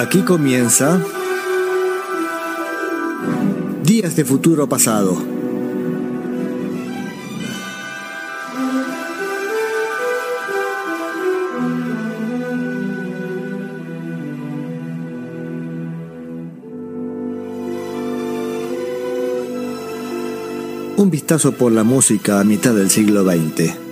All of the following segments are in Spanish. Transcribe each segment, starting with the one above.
Aquí comienza Días de Futuro Pasado. Un vistazo por la música a mitad del siglo XX.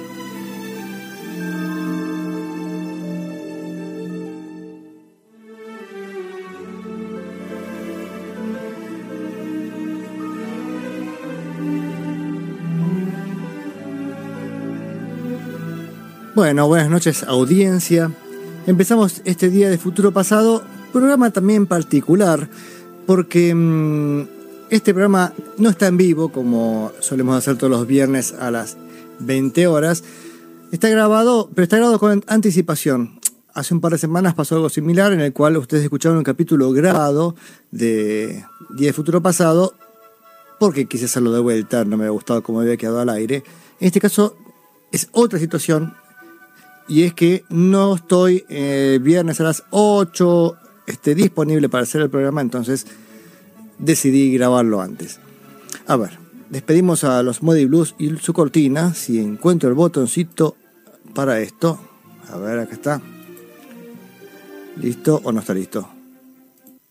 Bueno, buenas noches audiencia. Empezamos este día de futuro pasado, programa también particular, porque mm, este programa no está en vivo como solemos hacer todos los viernes a las 20 horas. Está grabado, pero está grabado con anticipación. Hace un par de semanas pasó algo similar en el cual ustedes escucharon un capítulo grabado de Día de Futuro Pasado porque quise hacerlo de vuelta, no me había gustado cómo había quedado al aire. En este caso es otra situación, y es que no estoy eh, viernes a las 8 este, disponible para hacer el programa, entonces decidí grabarlo antes. A ver, despedimos a los Modi Blues y su cortina. Si encuentro el botoncito para esto, a ver, acá está. ¿Listo o no está listo?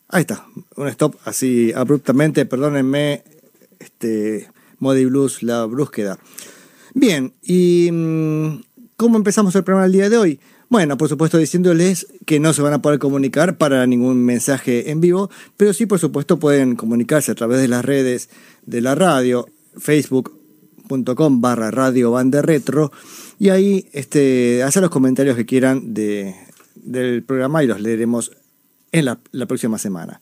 Ahí está, un stop así abruptamente, perdónenme, este, Modi Blues, la brúsqueda. Bien, y mm, ¿Cómo empezamos el programa el día de hoy? Bueno, por supuesto diciéndoles que no se van a poder comunicar para ningún mensaje en vivo, pero sí por supuesto pueden comunicarse a través de las redes de la radio, facebook.com barra radio banda retro, y ahí este, hacer los comentarios que quieran de, del programa y los leeremos en la próxima semana.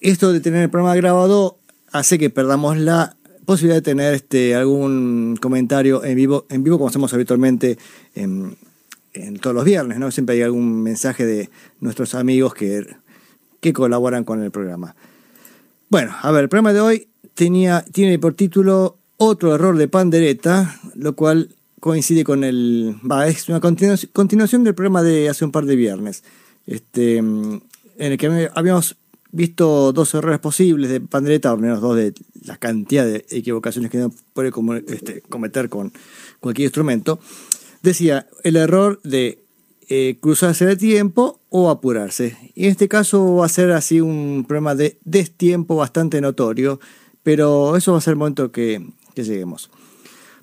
Esto de tener el programa grabado hace que perdamos la posibilidad de tener este, algún comentario en vivo, en vivo como hacemos habitualmente en, todos los viernes, ¿no? Siempre hay algún mensaje de nuestros amigos que, que colaboran con el programa. Bueno, a ver, el programa de hoy tenía, tiene por título Otro error de pandereta, lo cual coincide con el... Va, es una continuación del programa de hace un par de viernes, este, en el que habíamos visto dos errores posibles de pandereta, al menos dos de la cantidad de equivocaciones que puede este, cometer con cualquier instrumento, decía el error de eh, cruzarse de tiempo o apurarse. Y en este caso va a ser así un problema de destiempo bastante notorio, pero eso va a ser el momento que, lleguemos.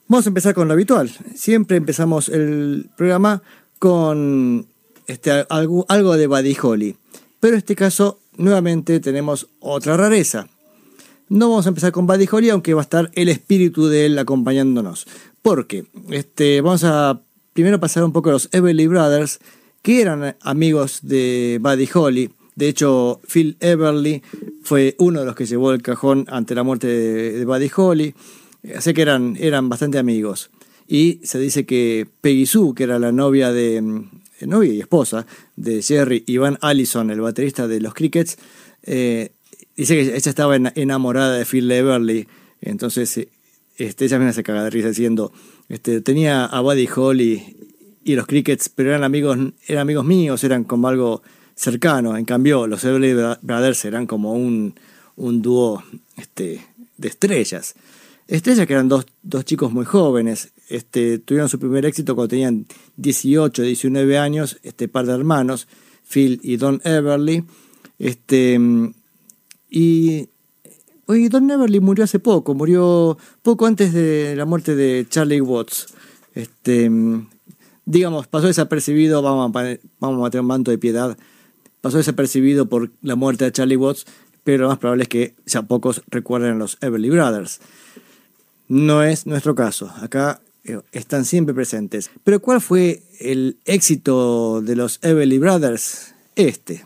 Vamos a empezar con lo habitual. Siempre empezamos el programa con este, algo, algo de Buddy Holly. Pero en este caso nuevamente tenemos otra rareza. No vamos a empezar con Buddy Holly, aunque va a estar el espíritu de él acompañándonos. Porque este, vamos a primero pasar un poco a los Everly Brothers, que eran amigos de Buddy Holly. De hecho, Phil Everly fue uno de los que llevó el cajón ante la muerte de, Buddy Holly. Así que eran, eran bastante amigos. Y se dice que Peggy Sue, que era la novia de, novia y esposa de Jerry Ivan Allison, el baterista de los Crickets, eh, dice que ella estaba enamorada de Phil Everly, entonces eh, este, ella misma se caga de risa diciendo, este, tenía a Buddy Holly y los Crickets, pero eran amigos, eran amigos míos, eran como algo cercano, en cambio los Everly Brothers eran como un, dúo este, de estrellas. Estrellas que eran dos chicos muy jóvenes, este, tuvieron su primer éxito cuando tenían 18, 19 años, este par de hermanos, Phil y Don Everly. Este, y oye, Don Everly murió hace poco, murió poco antes de la muerte de Charlie Watts. Este, digamos, pasó desapercibido, vamos a, vamos a tener un manto de piedad, pasó desapercibido por la muerte de Charlie Watts, pero lo más probable es que ya pocos recuerden a los Everly Brothers. No es nuestro caso. Acá están siempre presentes. Pero ¿cuál fue el éxito de los Everly Brothers? Este.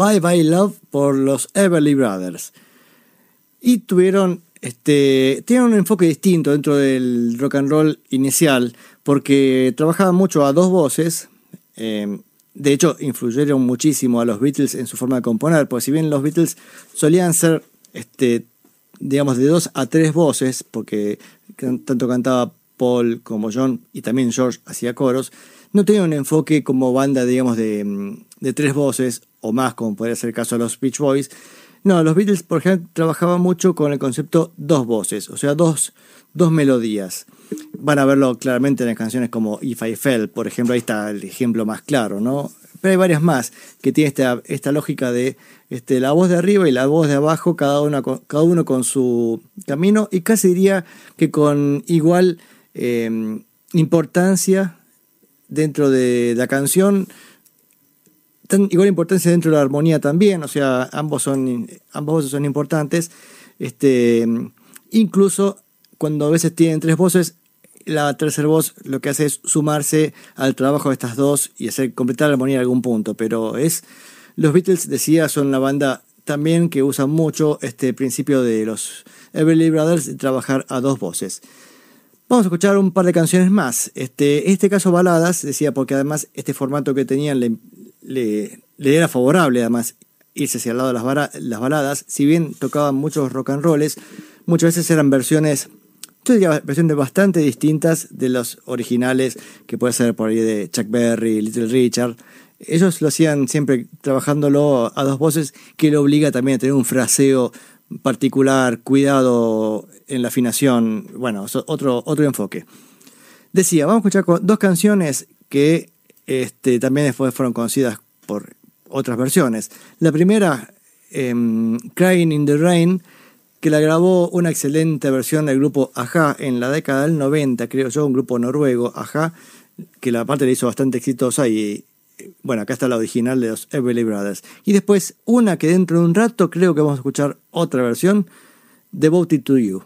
Bye Bye Love por los Everly Brothers. Y tuvieron, este, un enfoque distinto dentro del rock and roll inicial, porque trabajaban mucho a dos voces. Eh, de hecho, influyeron muchísimo a los Beatles en su forma de componer, porque si bien los Beatles solían ser, este, digamos, de dos a tres voces, porque tanto cantaba Paul como John y también George hacía coros, no tenían un enfoque como banda, digamos, de, de tres voces o más, como podría ser el caso de los Beach Boys. No, los Beatles, por ejemplo, trabajaban mucho con el concepto dos voces, o sea, dos, dos melodías. Van a verlo claramente en las canciones como If I Fell, por ejemplo, ahí está el ejemplo más claro, ¿no? Pero hay varias más que tienen esta, esta lógica de este, la voz de arriba y la voz de abajo, cada, una, cada uno con su camino, y casi diría que con igual eh, importancia dentro de la canción igual importancia dentro de la armonía también, o sea, ambos son, ambos voces son importantes. Este, incluso cuando a veces tienen tres voces, la tercera voz lo que hace es sumarse al trabajo de estas dos y hacer completar la armonía en algún punto. Pero es. Los Beatles, decía, son la banda también que usa mucho este principio de los Everly Brothers de trabajar a dos voces. Vamos a escuchar un par de canciones más. Este, este caso baladas, decía, porque además este formato que tenían le, le, era favorable además irse hacia el lado de las, baladas, si bien tocaban muchos rock and rolls, muchas veces eran versiones, yo diría versiones bastante distintas de los originales, que puede ser por ahí de Chuck Berry, Little Richard. Ellos lo hacían siempre trabajándolo a dos voces, que le obliga también a tener un fraseo particular, cuidado en la afinación, bueno, otro, otro enfoque. Decía, vamos a escuchar dos canciones que este, también después fueron conocidas por otras versiones. La primera, em, Crying in the Rain, que la grabó una excelente versión del grupo Aja en la década del 90, creo yo, un grupo noruego, Aja, que la parte le hizo bastante exitosa y bueno, acá está la original de los Everly Brothers. Y después una que dentro de un rato creo que vamos a escuchar otra versión, Devoted to You.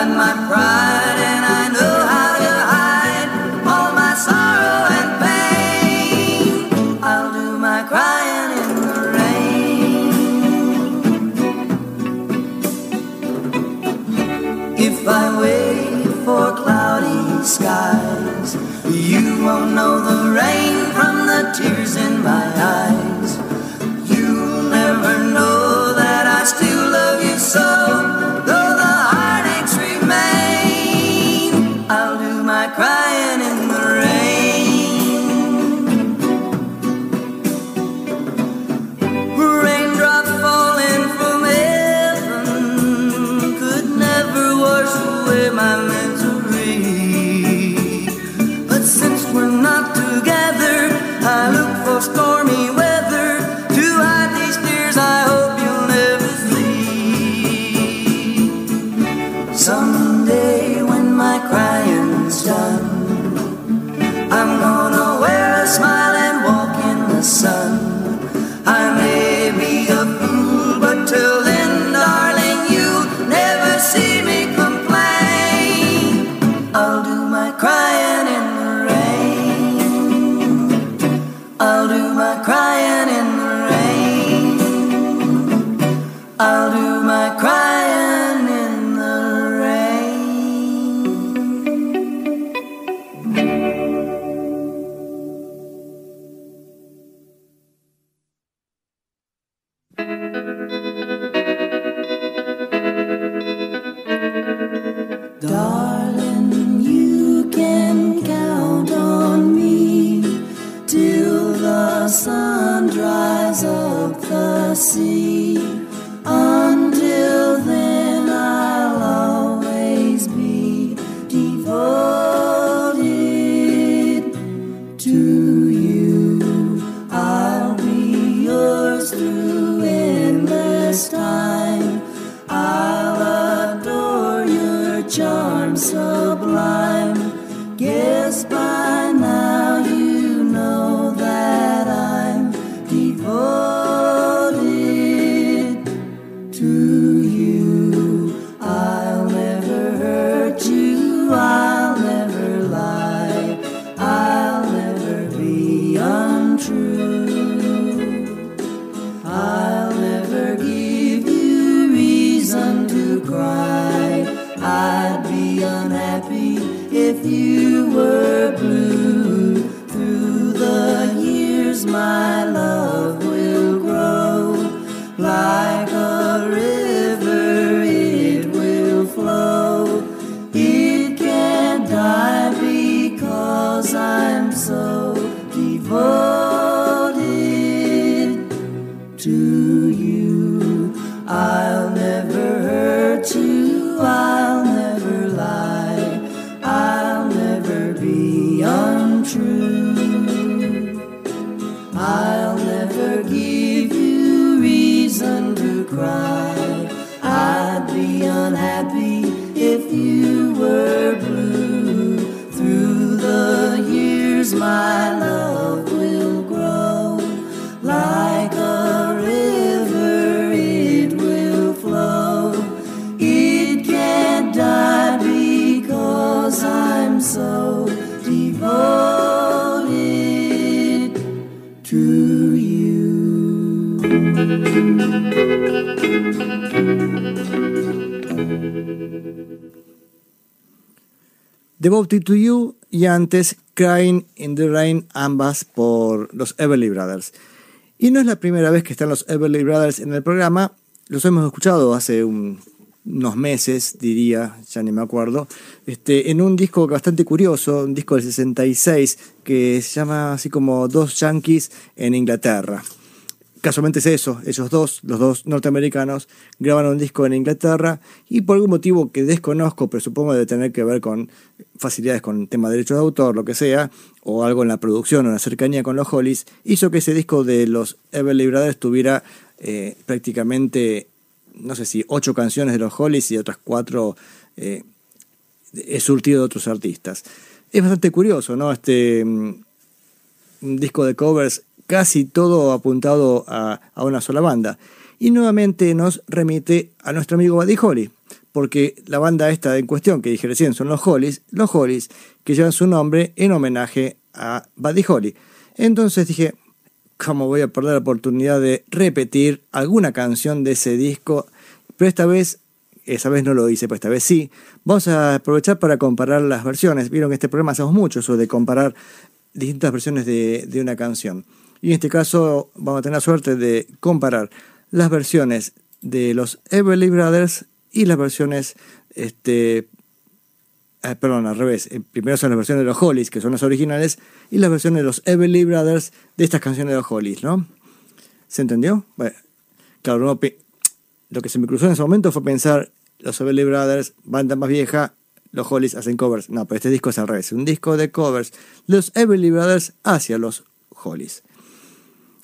Got my pride and I know how to hide all my sorrow and pain. I'll do my crying in the rain. If I wait for cloudy skies, you won't know the rain from the tears in my eyes. You'll never know that I still love you so. Y antes Crying in the Rain, ambas por los Everly Brothers. Y no es la primera vez que están los Everly Brothers en el programa, los hemos escuchado hace un- unos meses, diría, ya ni me acuerdo, este, en un disco bastante curioso, un disco del 66, que se llama así como Dos Yankees en Inglaterra. Casualmente es eso, ellos dos, los dos norteamericanos, graban un disco en Inglaterra y por algún motivo que desconozco, pero supongo debe tener que ver con facilidades con tema de derechos de autor, lo que sea, o algo en la producción o en la cercanía con los Hollies, hizo que ese disco de los Everly Brothers tuviera eh, prácticamente, no sé si ocho canciones de los Hollies y otras cuatro eh, es surtido de otros artistas. Es bastante curioso, ¿no? Este mm, un disco de covers casi todo apuntado a, a una sola banda. Y nuevamente nos remite a nuestro amigo Buddy Holly, porque la banda esta en cuestión que dije recién son los Hollies, los Hollies que llevan su nombre en homenaje a Buddy Holly. Entonces dije, ¿cómo voy a perder la oportunidad de repetir alguna canción de ese disco? Pero esta vez, esa vez no lo hice, pero esta vez sí. Vamos a aprovechar para comparar las versiones. Vieron que este programa hacemos mucho de comparar distintas versiones de, de una canción. Y en este caso vamos a tener la suerte de comparar las versiones de los Everly Brothers y las versiones, este, eh, perdón, al revés. Eh, primero son las versiones de los Hollies, que son las originales, y las versiones de los Everly Brothers de estas canciones de los Hollies, ¿no? ¿Se entendió? Bueno, claro, no, lo que se me cruzó en ese momento fue pensar, los Everly Brothers, banda más vieja, los Hollies hacen covers. No, pero este disco es al revés, un disco de covers, los Everly Brothers hacia los Hollies.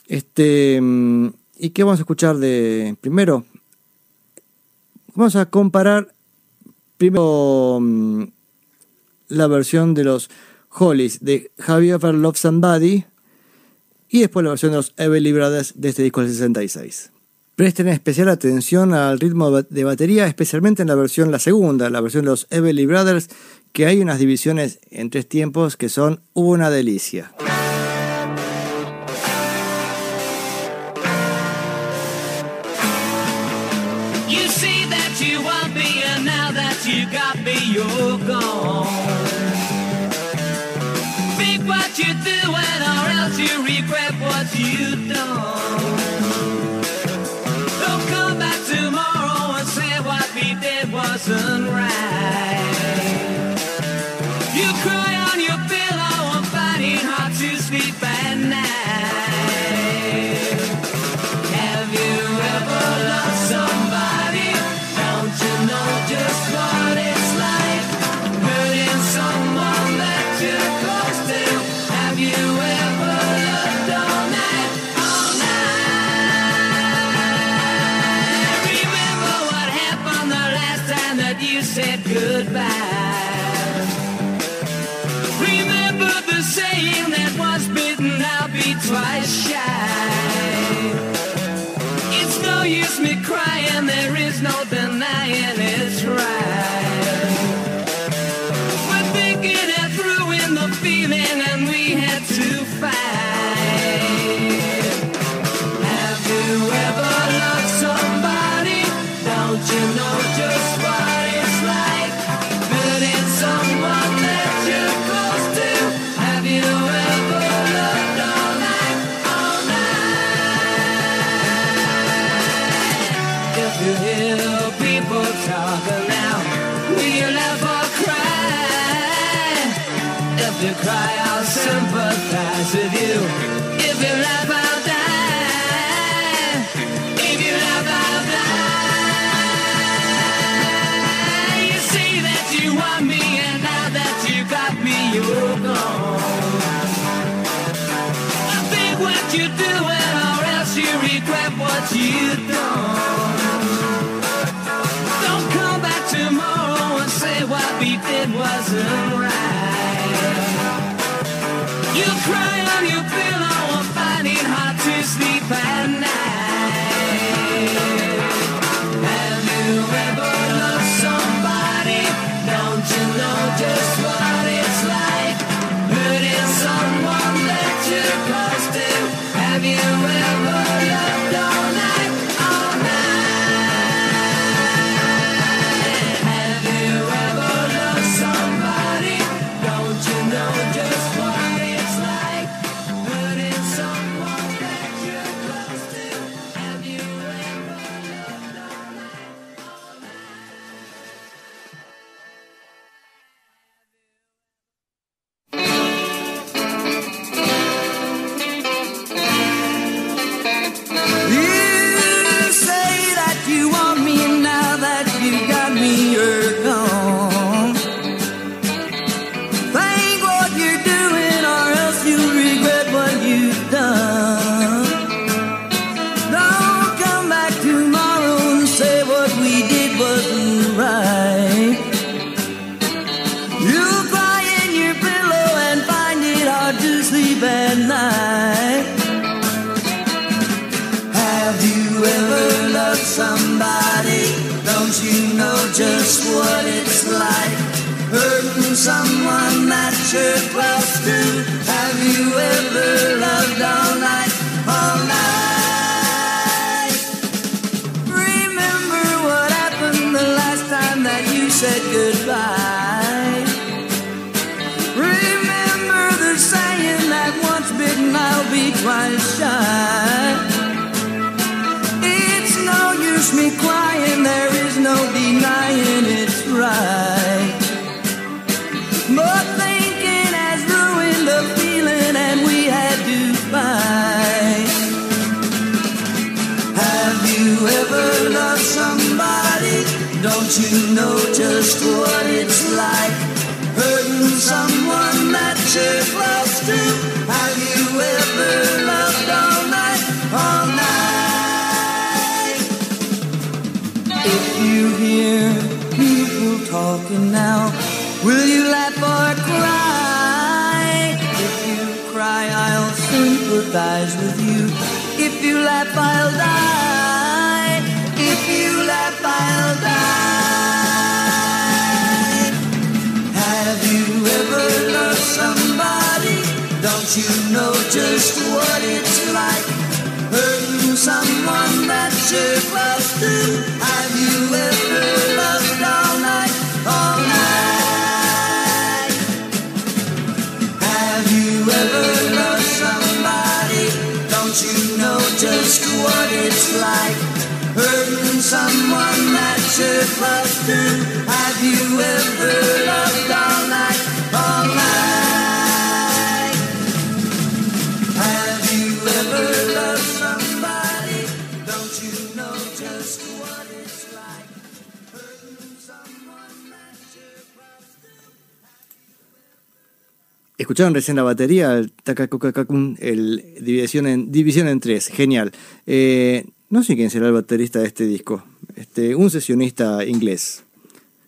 Este, mm, ¿y qué vamos a escuchar de primero? Vamos a comparar primero mm, la versión de los Hollies de Ever Loved Somebody y después la versión de los Everly Brothers de este disco del 66. Presten especial atención al ritmo de batería, especialmente en la versión, la segunda, la versión de los Everly Brothers, que hay unas divisiones en tres tiempos que son una delicia. Or you regret what you've done. Don't come back tomorrow and say what we did wasn't right. Just what it's like? Hurting someone that you're close to. Have you ever loved all night, all night? If you hear people talking now, will you laugh or cry? If you cry, I'll sympathize with you. If you laugh, I'll die. Just what it's like? Hurting someone that you're close to. Have you ever loved all night, all night? Have you ever loved somebody? Don't you know just what it's like? Hurting someone that you're close to. Have you ever loved Escucharon recién la batería, el división en, división en tres, genial. Eh, no sé quién será el baterista de este disco, este, un sesionista inglés.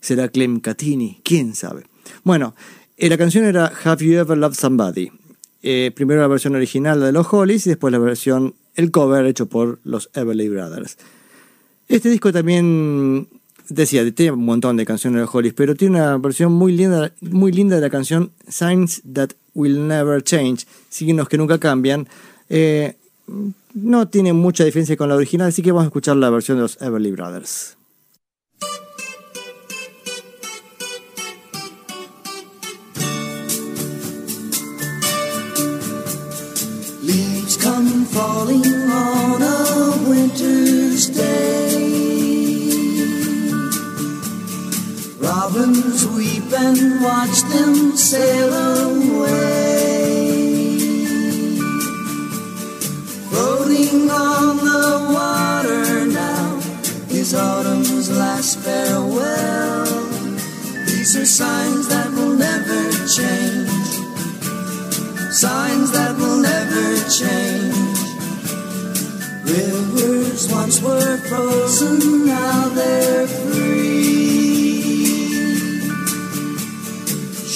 ¿Será Clem Catini? ¿Quién sabe? Bueno, eh, la canción era Have You Ever Loved Somebody? Eh, primero la versión original de los Hollies y después la versión, el cover hecho por los Everly Brothers. Este disco también decía, tiene un montón de canciones de los Hollies, pero tiene una versión muy linda, muy linda de la canción Signs That Will Never Change, signos que nunca cambian. Eh, no tiene mucha diferencia con la original, así que vamos a escuchar la versión de los Everly Brothers. Leaves falling on a winter's Robins weep and watch them sail away. Floating on the water now is autumn's last farewell. These are signs that will never change signs that will never change. Rivers once were frozen, now they're free.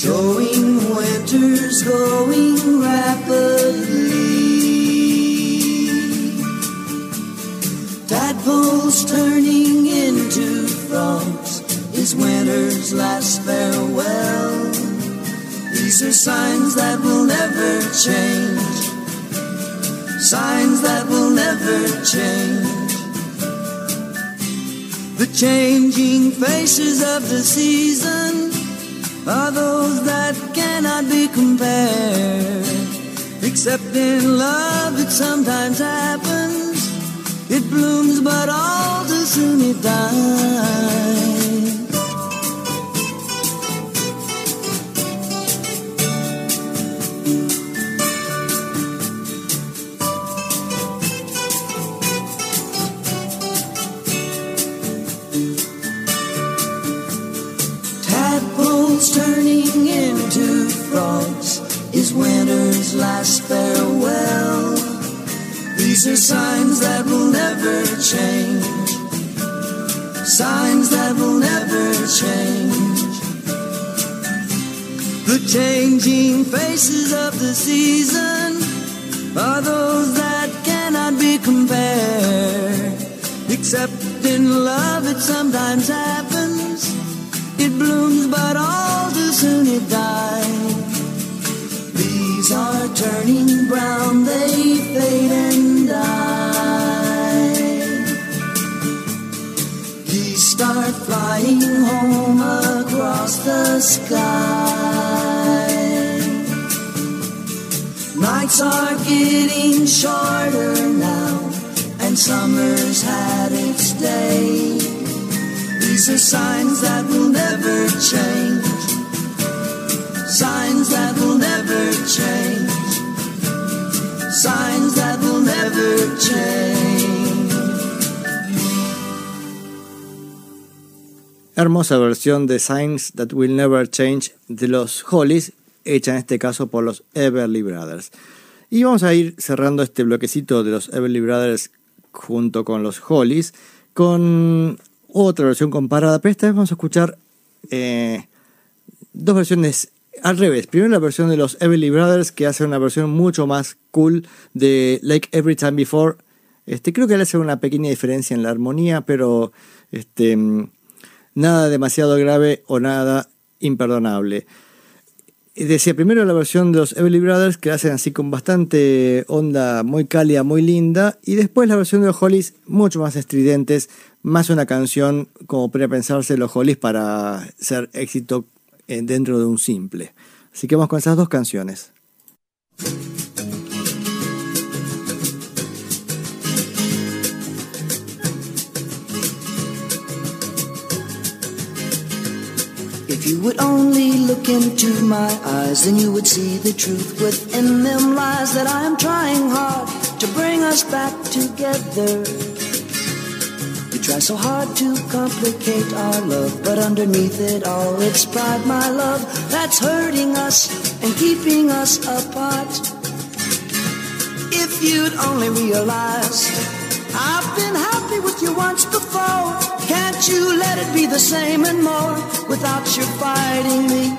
Showing winters going rapidly. Tadpoles turning into frogs is winter's last farewell. These are signs that will never change. Signs that will never change. The changing faces of the season are those that cannot be compared. Except in love, it sometimes happens. It blooms, but all too soon it dies. Winter's last farewell. These are signs that will never change. Signs that will never change. The changing faces of the season are those that cannot be compared. Except in love, it sometimes happens. It blooms, but all too soon it died. Turning brown, they fade and die. Geese start flying home across the sky. Nights are getting shorter now, and summer's had its day. These are signs that will never change. Signs that will never change. Signs that will never change. Hermosa versión de Signs That Will Never Change de los Hollies, hecha en este caso por los Everly Brothers. Y vamos a ir cerrando este bloquecito de los Everly Brothers junto con los Hollies con otra versión comparada, pero esta vez vamos a escuchar eh, dos versiones al revés. Primero la versión de los Everly Brothers que hace una versión mucho más cool de Like Every Time Before. Este, creo que le hace una pequeña diferencia en la armonía, pero este, nada demasiado grave o nada imperdonable. Decía primero la versión de los Everly Brothers que hacen así con bastante onda muy cálida, muy linda. Y después la versión de los Hollies mucho más estridentes, más una canción como para pensarse los Hollies para ser éxito Eh, dentro de un simple. Así que vamos con esas dos canciones. If you would only look into my eyes, then you would see the truth within them lies that I am trying hard to bring us back together. Try so hard to complicate our love, but underneath it all, it's pride, my love, that's hurting us and keeping us apart. If you'd only realize I've been happy with you once before. Can't you let it be the same and more without you fighting me,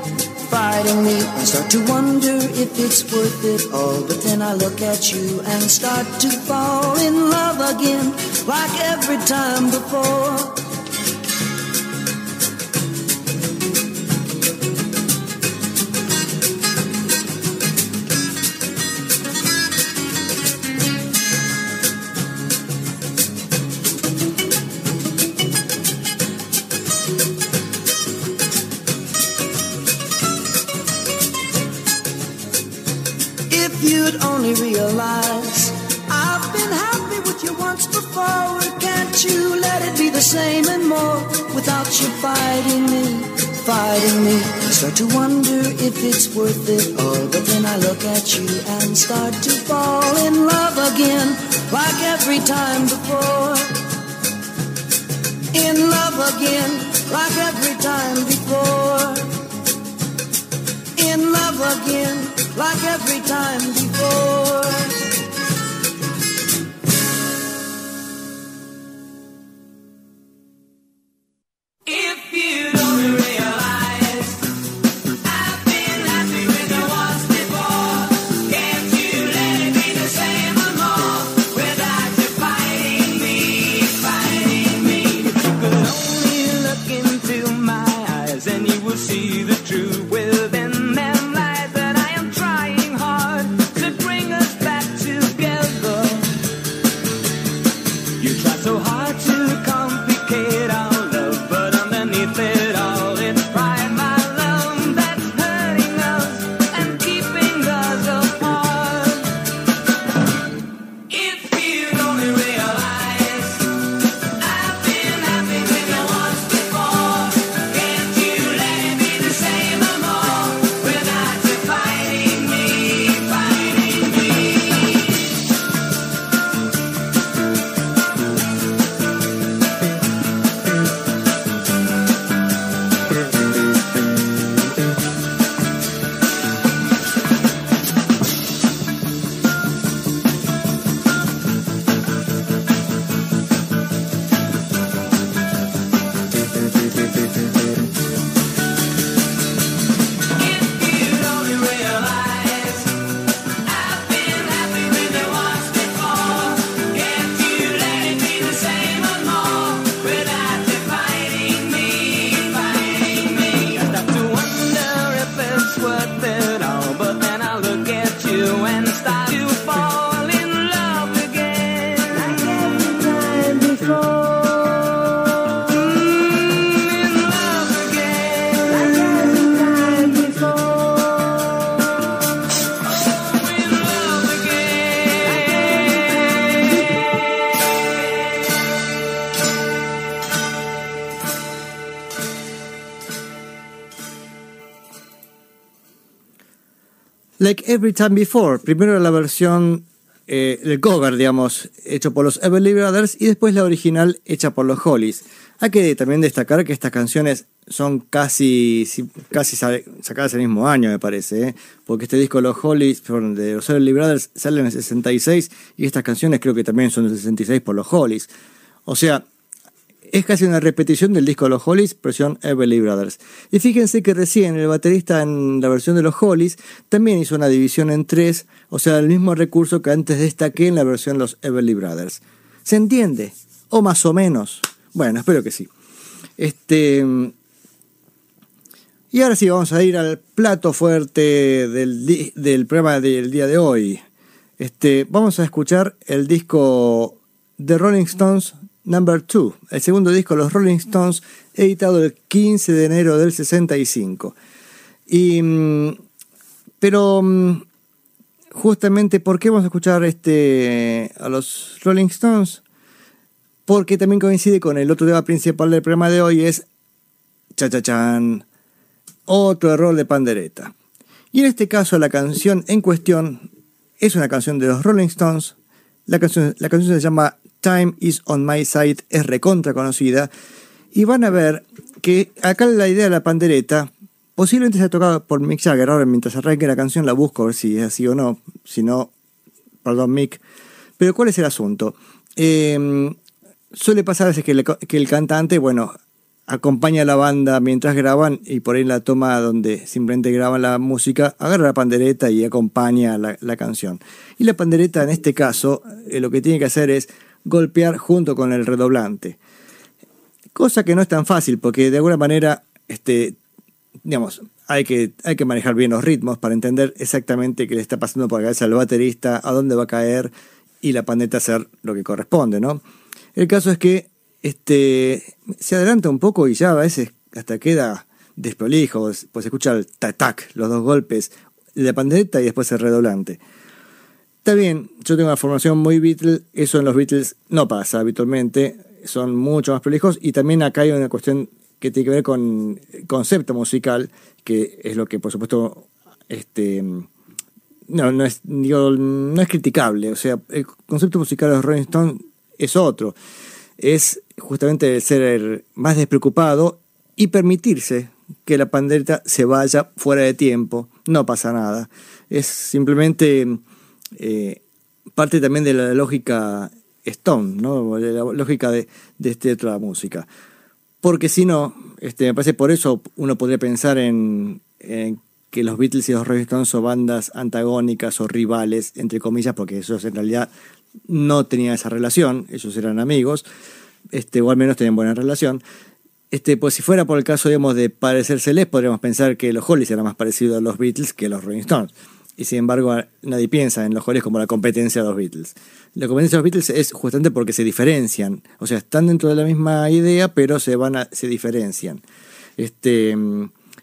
fighting me? I start to wonder if it's worth it all, but then I look at you and start to fall in love again, like every time before. Can't you let it be the same and more without you fighting me, fighting me? I start to wonder if it's worth it all, but then I look at you and start to fall in love again, like every time before. In love again, like every time before in love again, like every time before. Like Every Time Before. Primero la versión, eh, el cover, digamos, hecho por los Everly Brothers y después la original hecha por los Hollies. Hay que también destacar que estas canciones son casi, casi sacadas el mismo año, me parece, ¿eh? porque este disco los Hollies, de los Everly Brothers, sale en el 66 y estas canciones creo que también son del 66 por los Hollies. O sea, es casi una repetición del disco de los Hollies, versión Everly Brothers. Y fíjense que recién el baterista en la versión de los Hollies también hizo una división en tres, o sea, el mismo recurso que antes destaqué en la versión de los Everly Brothers. ¿Se entiende? O más o menos. Bueno, espero que sí. Este. Y ahora sí, vamos a ir al plato fuerte del, programa del día de hoy. Este, vamos a escuchar el disco The Rolling Stones Number 2, el segundo disco de los Rolling Stones, editado el 15 de enero del 65. Y, mm, pero mm, justamente, ¿por qué vamos a escuchar este, a los Rolling Stones? Porque también coincide con el otro tema principal del programa de hoy, es cha-cha-chan, otro error de pandereta. Y en este caso la canción en cuestión es una canción de los Rolling Stones. La canción, la canción se llama Time is on my side es recontra conocida. Y van a ver que acá la idea de la pandereta posiblemente se ha tocado por Mick Jagger. Ahora, mientras arranque la canción, la busco a ver si es así o no. Si no, perdón, Mick. Pero, ¿cuál es el asunto? Em, suele pasar a veces que, que, el cantante, bueno, acompaña a la banda mientras graban y por ahí la toma donde simplemente graban la música, agarra la pandereta y acompaña la, la canción. Y la pandereta en este caso eh, lo que tiene que hacer es golpear junto con el redoblante. Cosa que no es tan fácil porque de alguna manera, este, digamos, hay que, hay que manejar bien los ritmos para entender exactamente qué le está pasando por la cabeza al baterista, a dónde va a caer y la pandeta hacer lo que corresponde, ¿no? El caso es que este, se adelanta un poco y ya a veces hasta queda desprolijo, pues escucha el tac los dos golpes, la pandeta y después el redoblante. Está bien, yo tengo una formación muy Beatles, eso en los Beatles no pasa habitualmente, son mucho más prolijos y también acá hay una cuestión que tiene que ver con concepto musical, que es lo que por supuesto este no, no es no es criticable, o sea, el concepto musical de Rolling Stones es otro. Es justamente ser más despreocupado y permitirse que la pandereta se vaya fuera de tiempo, no pasa nada. Es simplemente eh, parte también de la lógica Stone, ¿no? de la lógica de, de este música. Porque si no, este, me parece por eso uno podría pensar en, que los Beatles y los Rolling Stones son bandas antagónicas o rivales, entre comillas, porque ellos en realidad no tenían esa relación, ellos eran amigos, este, o al menos tenían buena relación. Este, pues si fuera por el caso, digamos, de parecérseles, podríamos pensar que los Hollies eran más parecidos a los Beatles que los Rolling Stones y sin embargo nadie piensa en los Hollies como la competencia de los Beatles. La competencia de los Beatles es justamente porque se diferencian, o sea, están dentro de la misma idea, pero se van a, se diferencian. Este,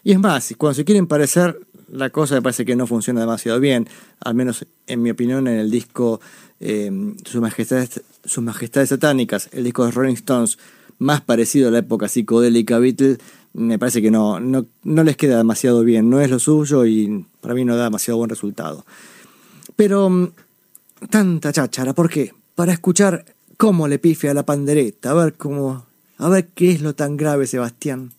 y es más, cuando se quieren parecer, la cosa me parece que no funciona demasiado bien, al menos en mi opinión en el disco eh, Sus Majestades, Sus Majestades Satánicas, el disco de Rolling Stones, más parecido a la época psicodélica Beatles, me parece que no, no, no, les queda demasiado bien, no es lo suyo y para mí no da demasiado buen resultado. Pero mm, tanta cháchara, ¿por qué? Para escuchar cómo le pifia a la pandereta, a ver cómo, a ver qué es lo tan grave, Sebastián.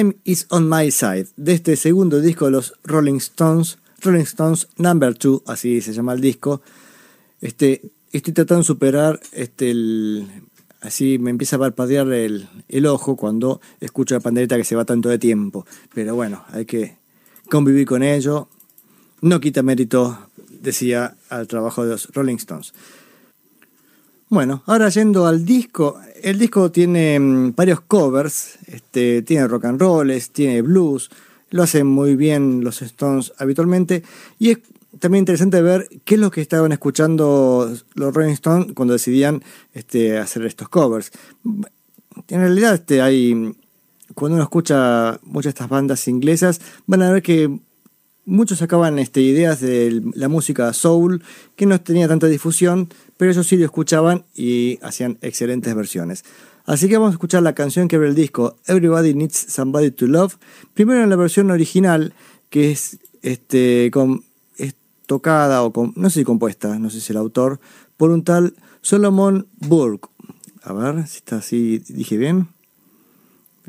Time is on my side, de este segundo disco de los Rolling Stones, Rolling Stones Number 2, así se llama el disco. Este, estoy tratando de superar este, el, así me empieza a parpadear el, el, ojo cuando escucho la pandereta que se va tanto de tiempo. Pero bueno, hay que convivir con ello. No quita mérito, decía, al trabajo de los Rolling Stones. Bueno, ahora yendo al disco, el disco tiene mm, varios covers, este, tiene rock and rolls, tiene blues, lo hacen muy bien los Stones habitualmente y es también interesante ver qué es lo que estaban escuchando los Rolling Stones cuando decidían este, hacer estos covers. En realidad este, hay, cuando uno escucha muchas de estas bandas inglesas, van a ver que muchos sacaban este, ideas de la música soul que no tenía tanta difusión, pero ellos sí lo escuchaban y hacían excelentes versiones. Así que vamos a escuchar la canción que abre el disco Everybody Needs Somebody to Love, primero en la versión original, que es, este, con, tocada o con, no sé si compuesta, no sé si el autor, por un tal Solomon Burke. A ver si está así, dije bien.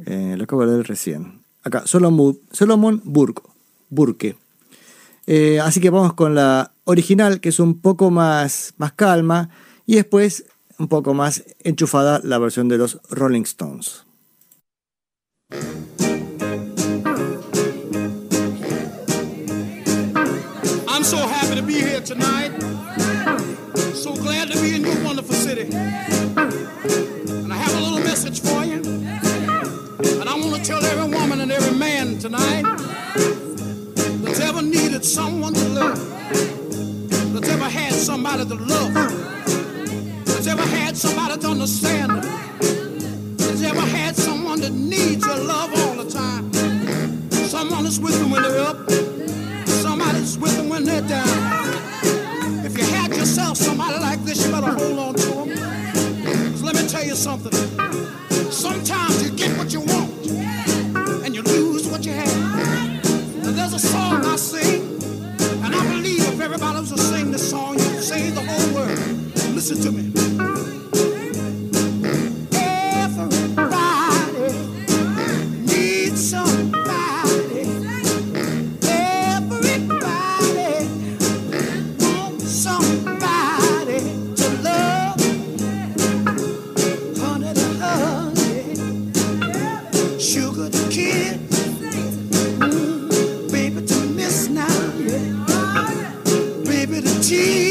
Eh, lo acabo de leer recién. Acá, Solomon, Solomon Burke. Burke. Eh, así que vamos con la original, que es un poco más, más calma, y después un poco más enchufada la versión de los Rolling Stones. I'm so happy to be here tonight. So glad to be in your wonderful city. And I have a little message for you. And I want to tell every woman and every man tonight needed someone to love that's ever had somebody to love, that's ever had somebody to understand, that's ever had someone that needs your love all the time. Someone that's with them when they're up, somebody's with them when they're down. If you had yourself somebody like this, you better hold on to them. Cause let me tell you something. Sometimes you get what you want, Listen to me. Everybody needs somebody. Everybody wants somebody to love. Honey to. Sugar to kiss. Baby to miss now. Baby to tease.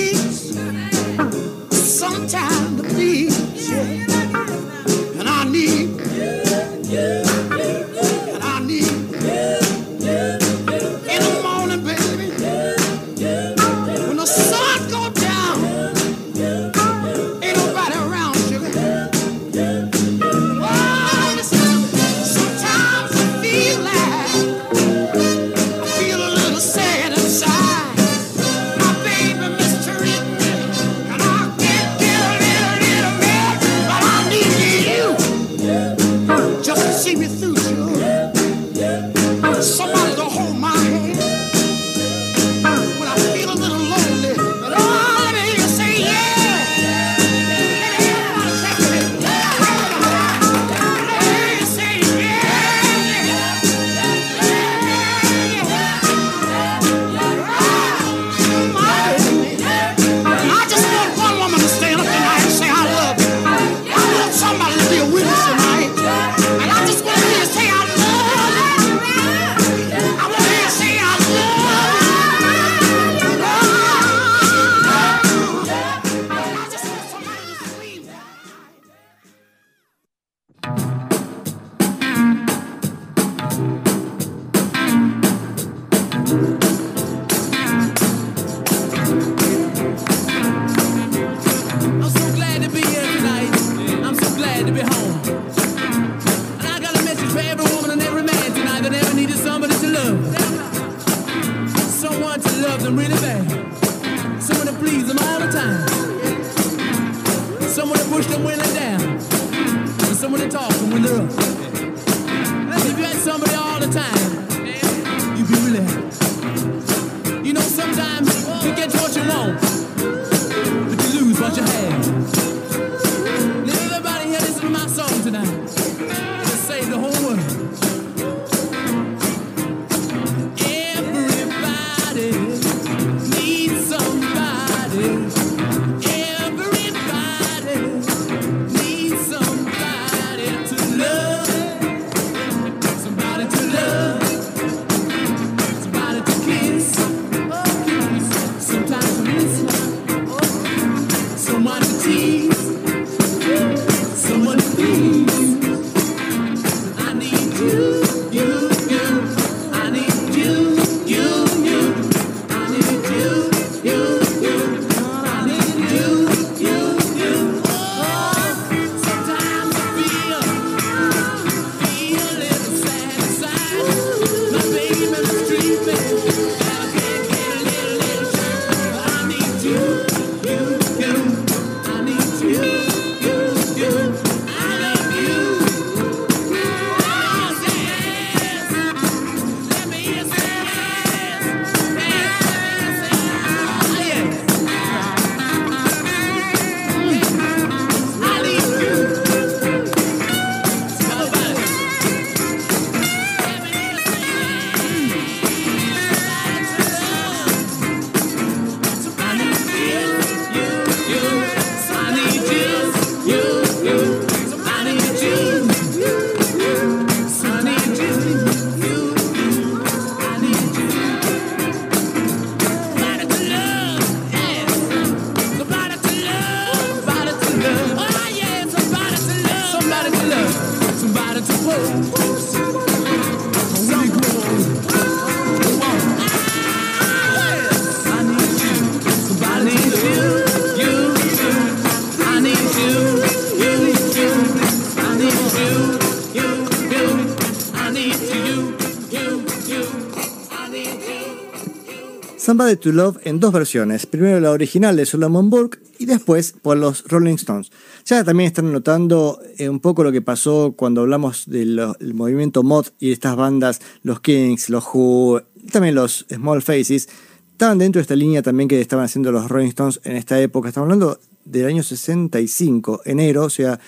You. Somebody to Love en dos versiones. Primero la original de Solomon Burke y después por los Rolling Stones. Ya también están notando eh, un poco lo que pasó cuando hablamos del movimiento mod y estas bandas, los Kings, los Who, también los Small Faces, estaban dentro de esta línea también que estaban haciendo los Rolling Stones en esta época. Estamos hablando del año 65, enero, o sea,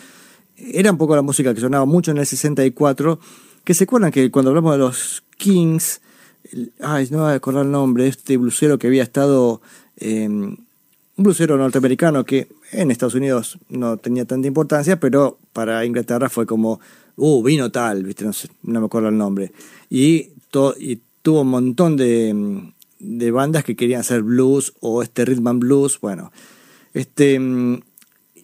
era un poco la música que sonaba mucho en el 64. Que se acuerdan que cuando hablamos de los Kings, ay, no voy a acordar el nombre, este blusero que había estado, eh, un blusero norteamericano que en Estados Unidos no tenía tanta importancia, pero para Inglaterra fue como, uh, vino tal, ¿viste? No, sé, no me acuerdo el nombre. Y, to- y tuvo un montón de, mm, de bandas que querían hacer blues o este rhythm and blues, bueno. Este, mm,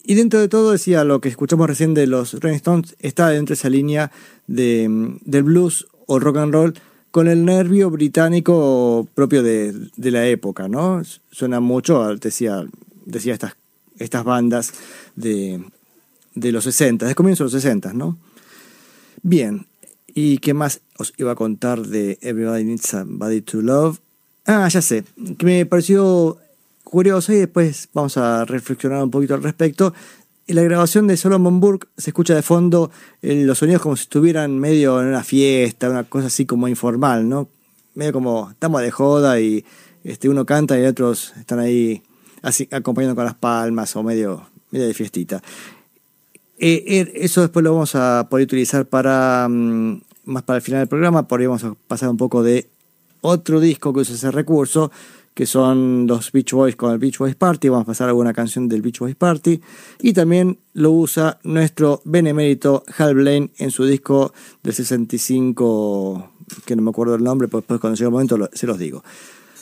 y dentro de todo, decía, lo que escuchamos recién de los Rolling Stones está dentro de esa línea de, del blues o rock and roll con el nervio británico propio de, de la época, ¿no? Suena mucho, decía, decía estas, estas bandas de, de los 60, de comienzo de los 60, ¿no? Bien, ¿y qué más os iba a contar de Everybody Needs Somebody to Love? Ah, ya sé, que me pareció curioso y después vamos a reflexionar un poquito al respecto. En la grabación de Solomon Burke se escucha de fondo eh, los sonidos como si estuvieran medio en una fiesta, una cosa así como informal, ¿no? Medio como estamos de joda y este, uno canta y otros están ahí así, acompañando con las palmas o medio, medio de fiestita. Eh, eh, eso después lo vamos a poder utilizar para mm, más para el final del programa. Por vamos a pasar un poco de otro disco que usa ese recurso, que son los Beach Boys con el Beach Boys Party. Vamos a pasar alguna canción del Beach Boys Party. Y también lo usa nuestro benemérito Hal Blaine en su disco del 65, que no me acuerdo el nombre, pero después cuando llegue el momento se los digo.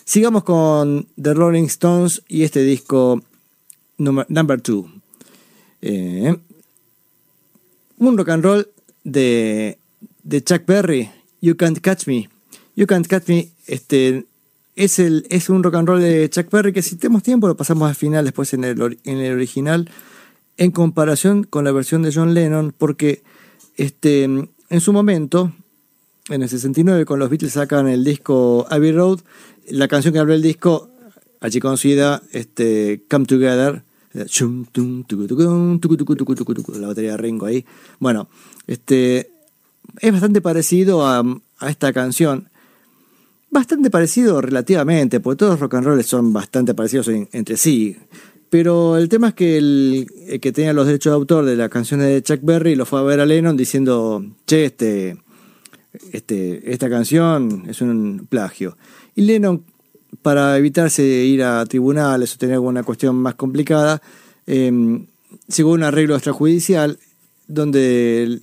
Sigamos con The Rolling Stones y este disco number, number two. Eh, un rock and roll de, de Chuck Berry, You Can't Catch Me. You Can't Catch Me este, es, el, es un rock and roll de Chuck Berry que si tenemos tiempo lo pasamos al final después en el, en el original en comparación con la versión de John Lennon porque este, en su momento en el 69 con los Beatles sacan el disco Abbey Road la canción que abre el disco allí conocida este, Come Together la batería de Ringo ahí. Bueno este es bastante parecido a, a esta canción bastante parecido relativamente, porque todos los rock and roll son bastante parecidos en- entre sí. Pero el tema es que el, que tenía los derechos de autor de las canciones de Chuck Berry lo fue a ver a Lennon diciendo, che, este, este, esta canción es un plagio. Y Lennon, para evitarse ir a tribunales o tener alguna cuestión más complicada, eh, un arreglo extrajudicial donde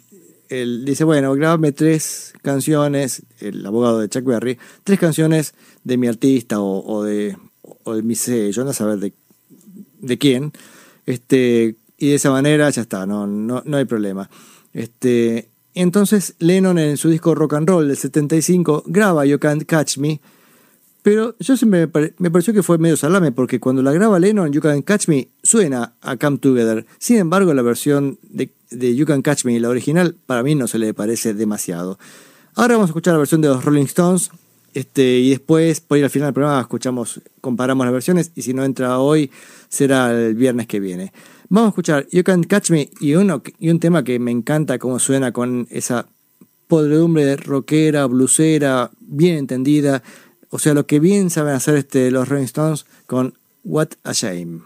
él, dice, bueno, grábame tres canciones, el abogado de Chuck Berry, tres canciones de mi artista o, o de, o de mi sello, no a saber de, de quién, este, y de esa manera ya está, no, no, no hay problema. Este, entonces Lennon en su disco Rock and Roll del 75 graba You Can't Catch Me, pero yo siempre me, pare- pareció que fue medio salame, porque cuando la graba Lennon, You Can Catch Me, suena a Come Together. Sin embargo, la versión de, de You Can Catch Me, la original, para mí no se le parece demasiado. Ahora vamos a escuchar la versión de los Rolling Stones, este, y después, por ir al final del programa, escuchamos, comparamos las versiones, y si no entra hoy, será el viernes que viene. Vamos a escuchar You Can Catch Me, y, uno, y un tema que me encanta cómo suena con esa podredumbre rockera, blusera, bien entendida. O sea, lo que bien saben hacer este, los Rolling Stones con What a Shame.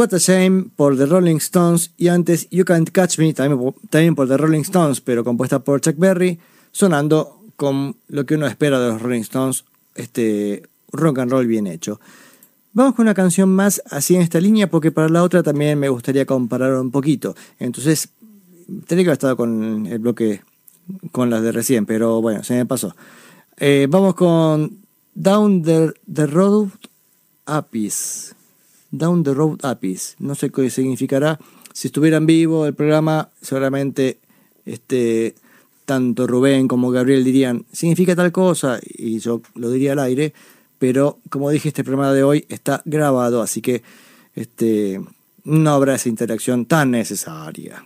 What a Shame por The Rolling Stones y antes You Can't Catch Me, también, también por The Rolling Stones, pero compuesta por Chuck Berry, sonando con lo que uno espera de los Rolling Stones, este rock and roll bien hecho. Vamos con una canción más así en esta línea porque para la otra también me gustaría comparar un poquito. Entonces, tenía que haber estado con el bloque con las de recién, pero bueno, se me pasó. Eh, vamos con Down the, the Road Apis. Down the Road Apis. No sé qué significará. Si estuvieran vivo el programa, seguramente este, tanto Rubén como Gabriel dirían, significa tal cosa, y yo lo diría al aire, pero como dije, este programa de hoy está grabado, así que este, no habrá esa interacción tan necesaria.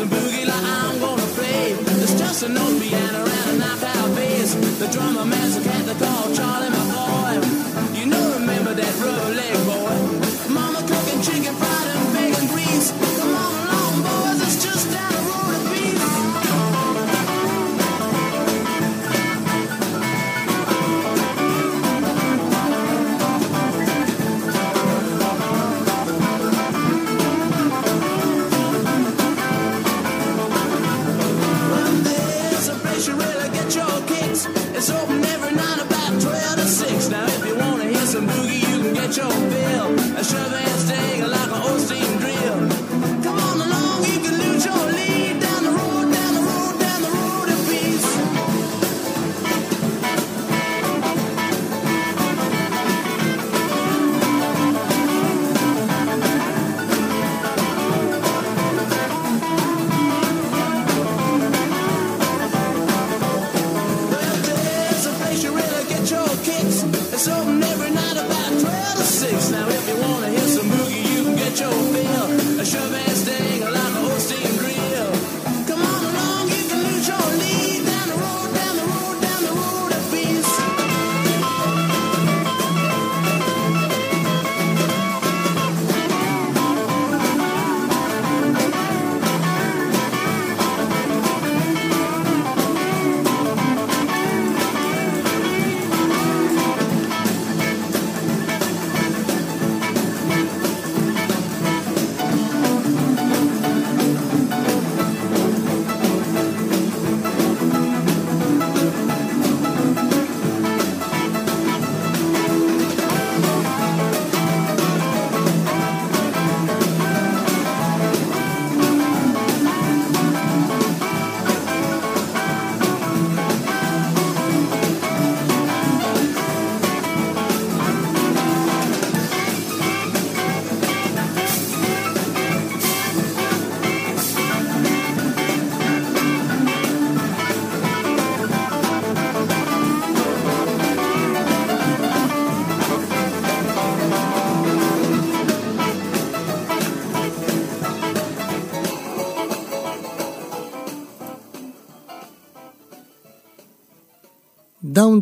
some boogie like I'm gonna play. There's just an old piano and an iPad bass. The drummer man's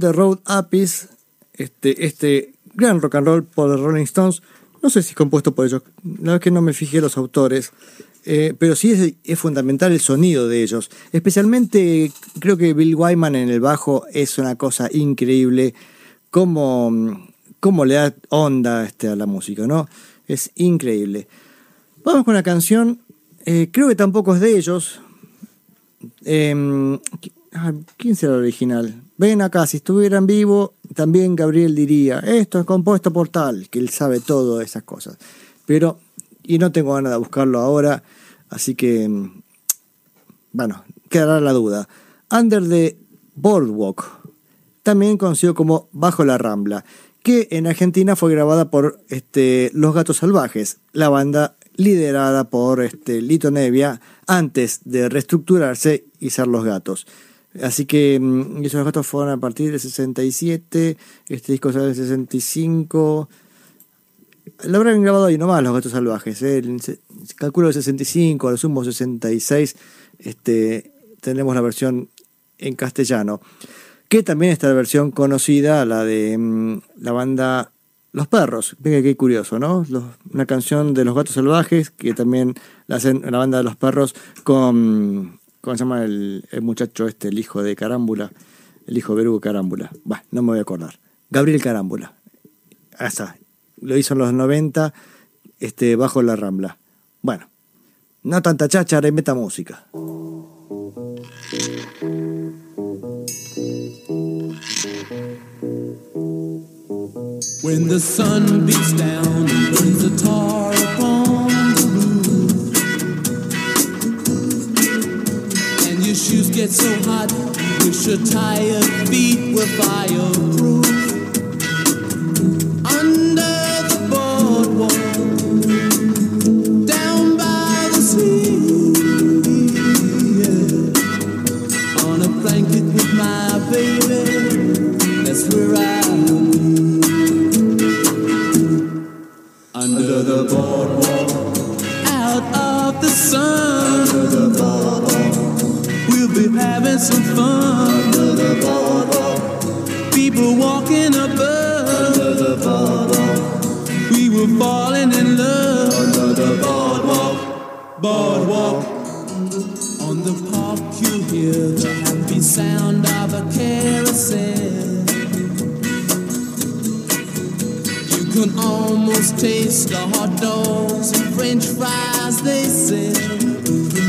Road Apis, este, este gran rock and roll por los Rolling Stones. No sé si es compuesto por ellos, la verdad es que no me fijé los autores, eh, pero sí es, fundamental el sonido de ellos. Especialmente creo que Bill Wyman en el bajo es una cosa increíble, cómo, cómo le da onda este, a la música, ¿no? Es increíble. Vamos con una canción, eh, creo que tampoco es de ellos. Em, Ah, ¿Quién será el original? Ven acá, si estuvieran vivo, también Gabriel diría, esto es compuesto por tal, que él sabe todo esas cosas. Pero, y no tengo ganas de buscarlo ahora, así que, mm, bueno, quedará la duda. Under the Boardwalk, también conocido como Bajo la Rambla, que en Argentina fue grabada por este, Los Gatos Salvajes, la banda liderada por este, Lito Nevia antes de reestructurarse y ser Los Gatos. Así que mm, esos gatos fueron a partir del 67, este disco sale del 65. Lo habrán grabado ahí nomás los gatos salvajes, ¿eh? calculo el 65, a lo sumo 66, este, tenemos la versión en castellano. Que también está la versión conocida, la de mm, la banda Los perros, venga qué curioso, ¿no? Una canción de los gatos salvajes que también la hacen la banda de los perros con. ¿Cómo se llama el, muchacho este, el hijo de Carámbula? El hijo de Berugo Carámbula. Bah, no me voy a acordar. Gabriel Carámbula. Está. Lo hizo en los 90, este, bajo la rambla. Bueno, no tanta cháchara y meta música. When the sun beats down the tar upon shoes get so hot, wish your tired feet were fireproof. Under the boardwalk, down by the sea, yeah. on a blanket with my baby, that's where I'll. Under the boardwalk, out of the sun. Having some fun. People walking above. We were falling in love. The boardwalk, boardwalk. On the park, you hear the happy sound of a carousel. You can almost taste the hot dogs and french fries they sell.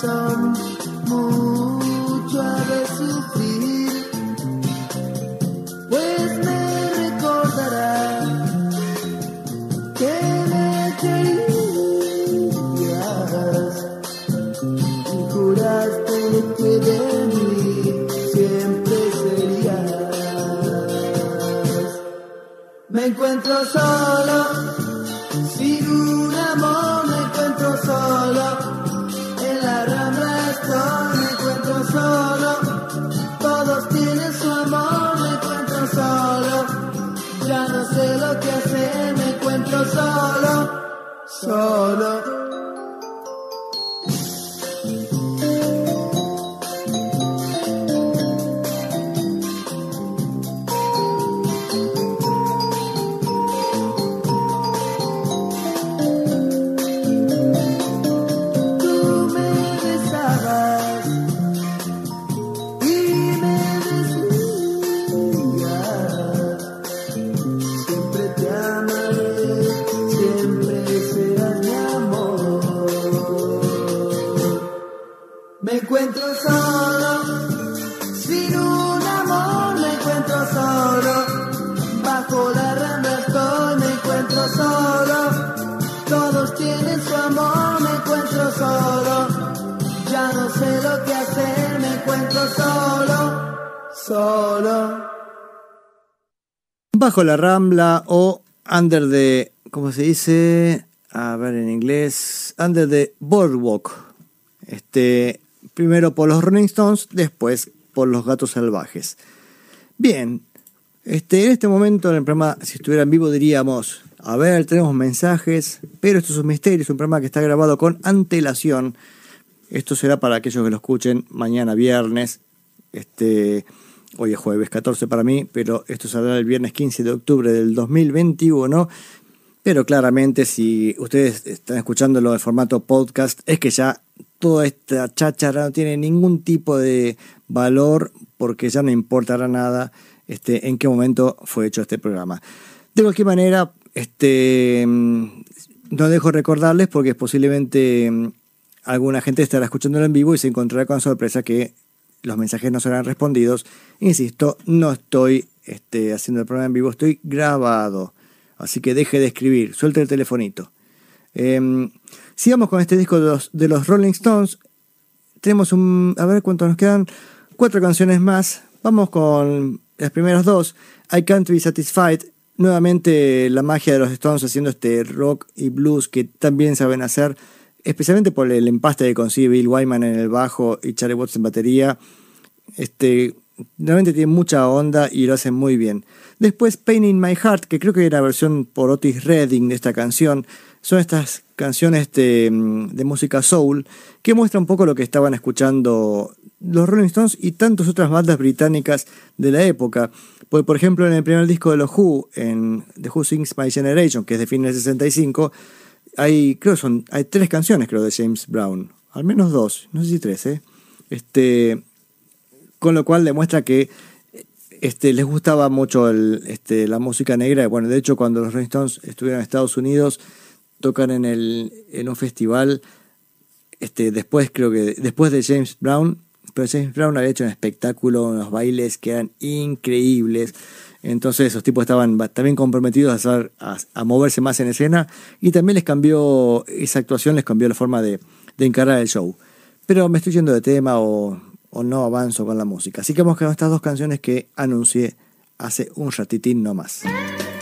Corazón mucho ha de sufrir, pues me recordará que me querías y juraste que de mí siempre serías. Me encuentro solo, solo. Bajo la Rambla o Under the. ¿Cómo se dice? A ver en inglés. Under the Boardwalk. Este. Primero por los Rolling Stones, después por los Gatos Salvajes. Bien. Este, en este momento en el programa, si estuviera en vivo, diríamos. A ver, tenemos mensajes, pero esto es un misterio, es un programa que está grabado con antelación. Esto será para aquellos que lo escuchen mañana viernes. Este, hoy es jueves 14 para mí, pero esto saldrá el viernes 15 de octubre del 2021. Pero claramente si ustedes están escuchándolo en formato podcast, es que ya toda esta cháchara no tiene ningún tipo de valor porque ya no importará nada este, en qué momento fue hecho este programa. De cualquier manera, este, no dejo recordarles porque posiblemente mm, alguna gente estará escuchándolo en vivo y se encontrará con sorpresa que los mensajes no serán respondidos. Insisto, no estoy este, haciendo el programa en vivo, estoy grabado. Así que deje de escribir, suelte el telefonito. Em, sigamos con este disco de los, de los Rolling Stones. Tenemos un. A ver cuántos nos quedan. Cuatro canciones más. Vamos con las primeras dos. I Can't Be Satisfied. Nuevamente la magia de los Stones haciendo este rock y blues que también saben hacer. Especialmente por el empaste que consigue Bill Wyman en el bajo y Charlie Watts en batería. Este, realmente tiene mucha onda y lo hacen muy bien. Después Pain in My Heart, que creo que era versión por Otis Redding de esta canción. Son estas canciones de, de, música soul que muestran un poco lo que estaban escuchando los Rolling Stones y tantas otras bandas británicas de la época. Porque, por ejemplo, en el primer disco de los Who, en The Who Sings My Generation, que es de fin del 65, hay, creo son, hay tres canciones, creo, de James Brown. Al menos dos, no sé si tres, ¿eh? Este, con lo cual demuestra que este, les gustaba mucho este, la música negra. Bueno, de hecho, cuando los Rolling Stones estuvieron en Estados Unidos, tocan en, el, en un festival, este, después creo que, después de James Brown, pero James Brown había hecho un espectáculo, unos bailes que eran increíbles. Entonces esos tipos estaban también comprometidos a, moverse más en escena y también les cambió, esa actuación les cambió la forma de, de encarar el show. Pero me estoy yendo de tema o, no avanzo con la música. Así que vamos con estas dos canciones que anuncié hace un ratitín nomás. más.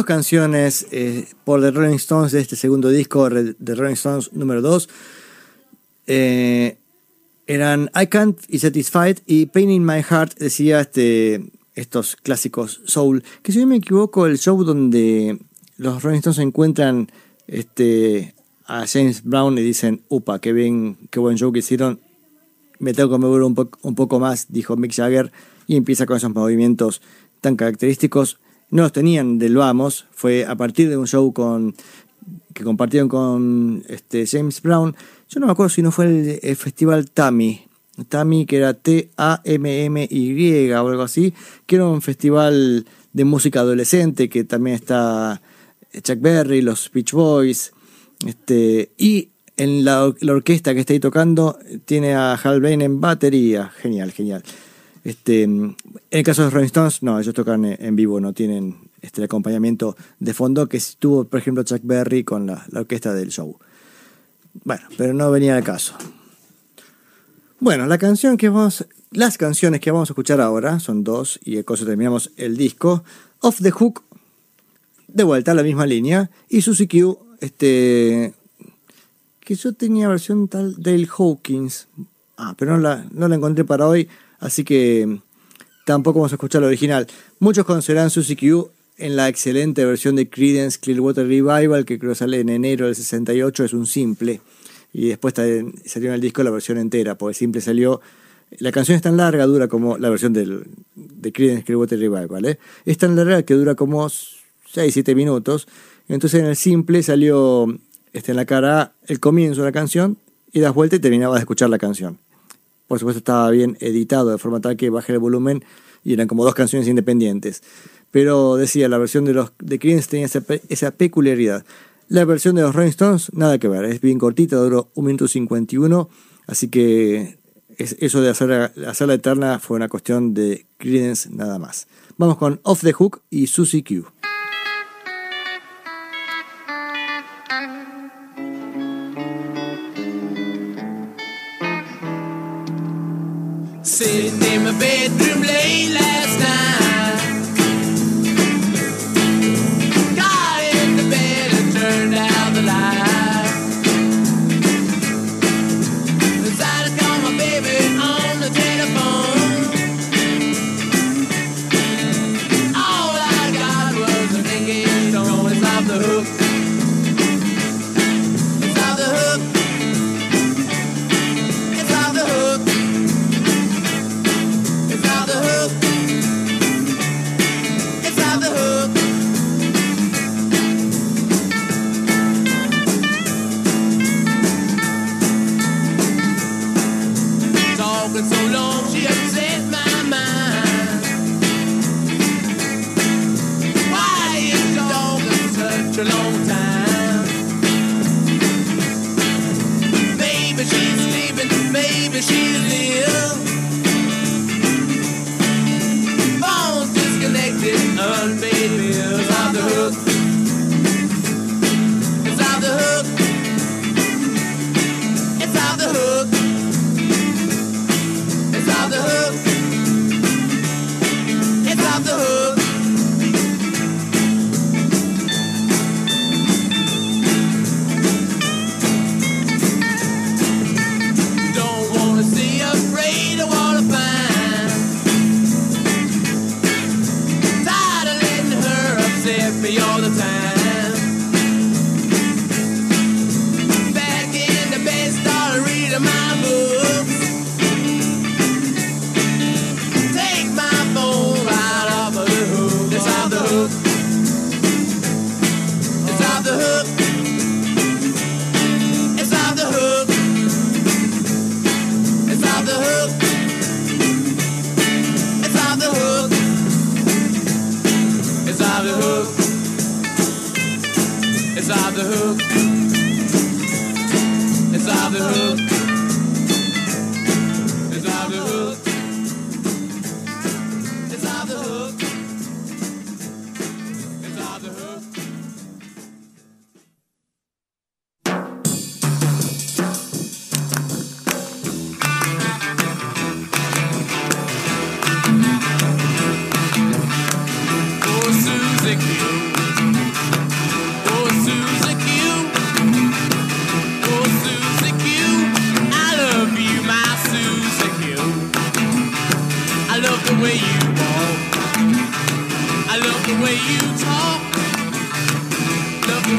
Dos canciones eh, por The Rolling Stones de este segundo disco, The Rolling Stones número 2. eh, eran I Can't y Satisfied y Pain in My Heart decía este, estos clásicos soul. Que si no me equivoco, el show donde los Rolling Stones encuentran este, a James Brown y dicen, upa, qué bien, qué buen show que hicieron. Me tengo que mover un poco más, dijo Mick Jagger, y empieza con esos movimientos tan característicos. No los tenían del Vamos, fue a partir de un show que compartieron con este, James Brown. Yo no me acuerdo si no fue el, festival Tami. Tami, que era T-A-M-M-Y o algo así, que era un festival de música adolescente que también está Chuck Berry, los Beach Boys. Este, y en la, la orquesta que está ahí tocando tiene a Hal Blaine en batería. Genial, genial. Este, en el caso de los Rolling Stones, no, ellos tocan en vivo, no tienen este, el acompañamiento de fondo que tuvo, por ejemplo, Chuck Berry con la, la orquesta del show. Bueno, pero no venía al caso. Bueno, la canción que vamos, las canciones que vamos a escuchar ahora son dos y con eso terminamos el disco. Off the Hook, de vuelta a la misma línea, y Susie Q, este, que yo tenía versión tal Dale Hawkins, ah, pero no la, no la encontré para hoy, así que tampoco vamos a escuchar la original. Muchos conocerán Susie Q en la excelente versión de Creedence Clearwater Revival, que creo sale en enero del 68, es un simple. Y después salió en el disco la versión entera, porque simple salió. La canción es tan larga, dura como la versión del, de Creedence Clearwater Revival. ¿eh? Es tan larga que dura como 6-7 minutos. Entonces en el simple salió este, en la cara el comienzo de la canción y das vuelta y terminabas de escuchar la canción. Por supuesto estaba bien editado de forma tal que bajé el volumen y eran como dos canciones independientes. Pero decía, la versión de los de Creedence tenía esa, esa peculiaridad. La versión de los Rolling Stones, nada que ver, es bien cortita, duró 1 minuto 51, así que es- eso de hacer, hacerla eterna fue una cuestión de Creedence nada más. Vamos con Off the Hook y Susie Q. bed.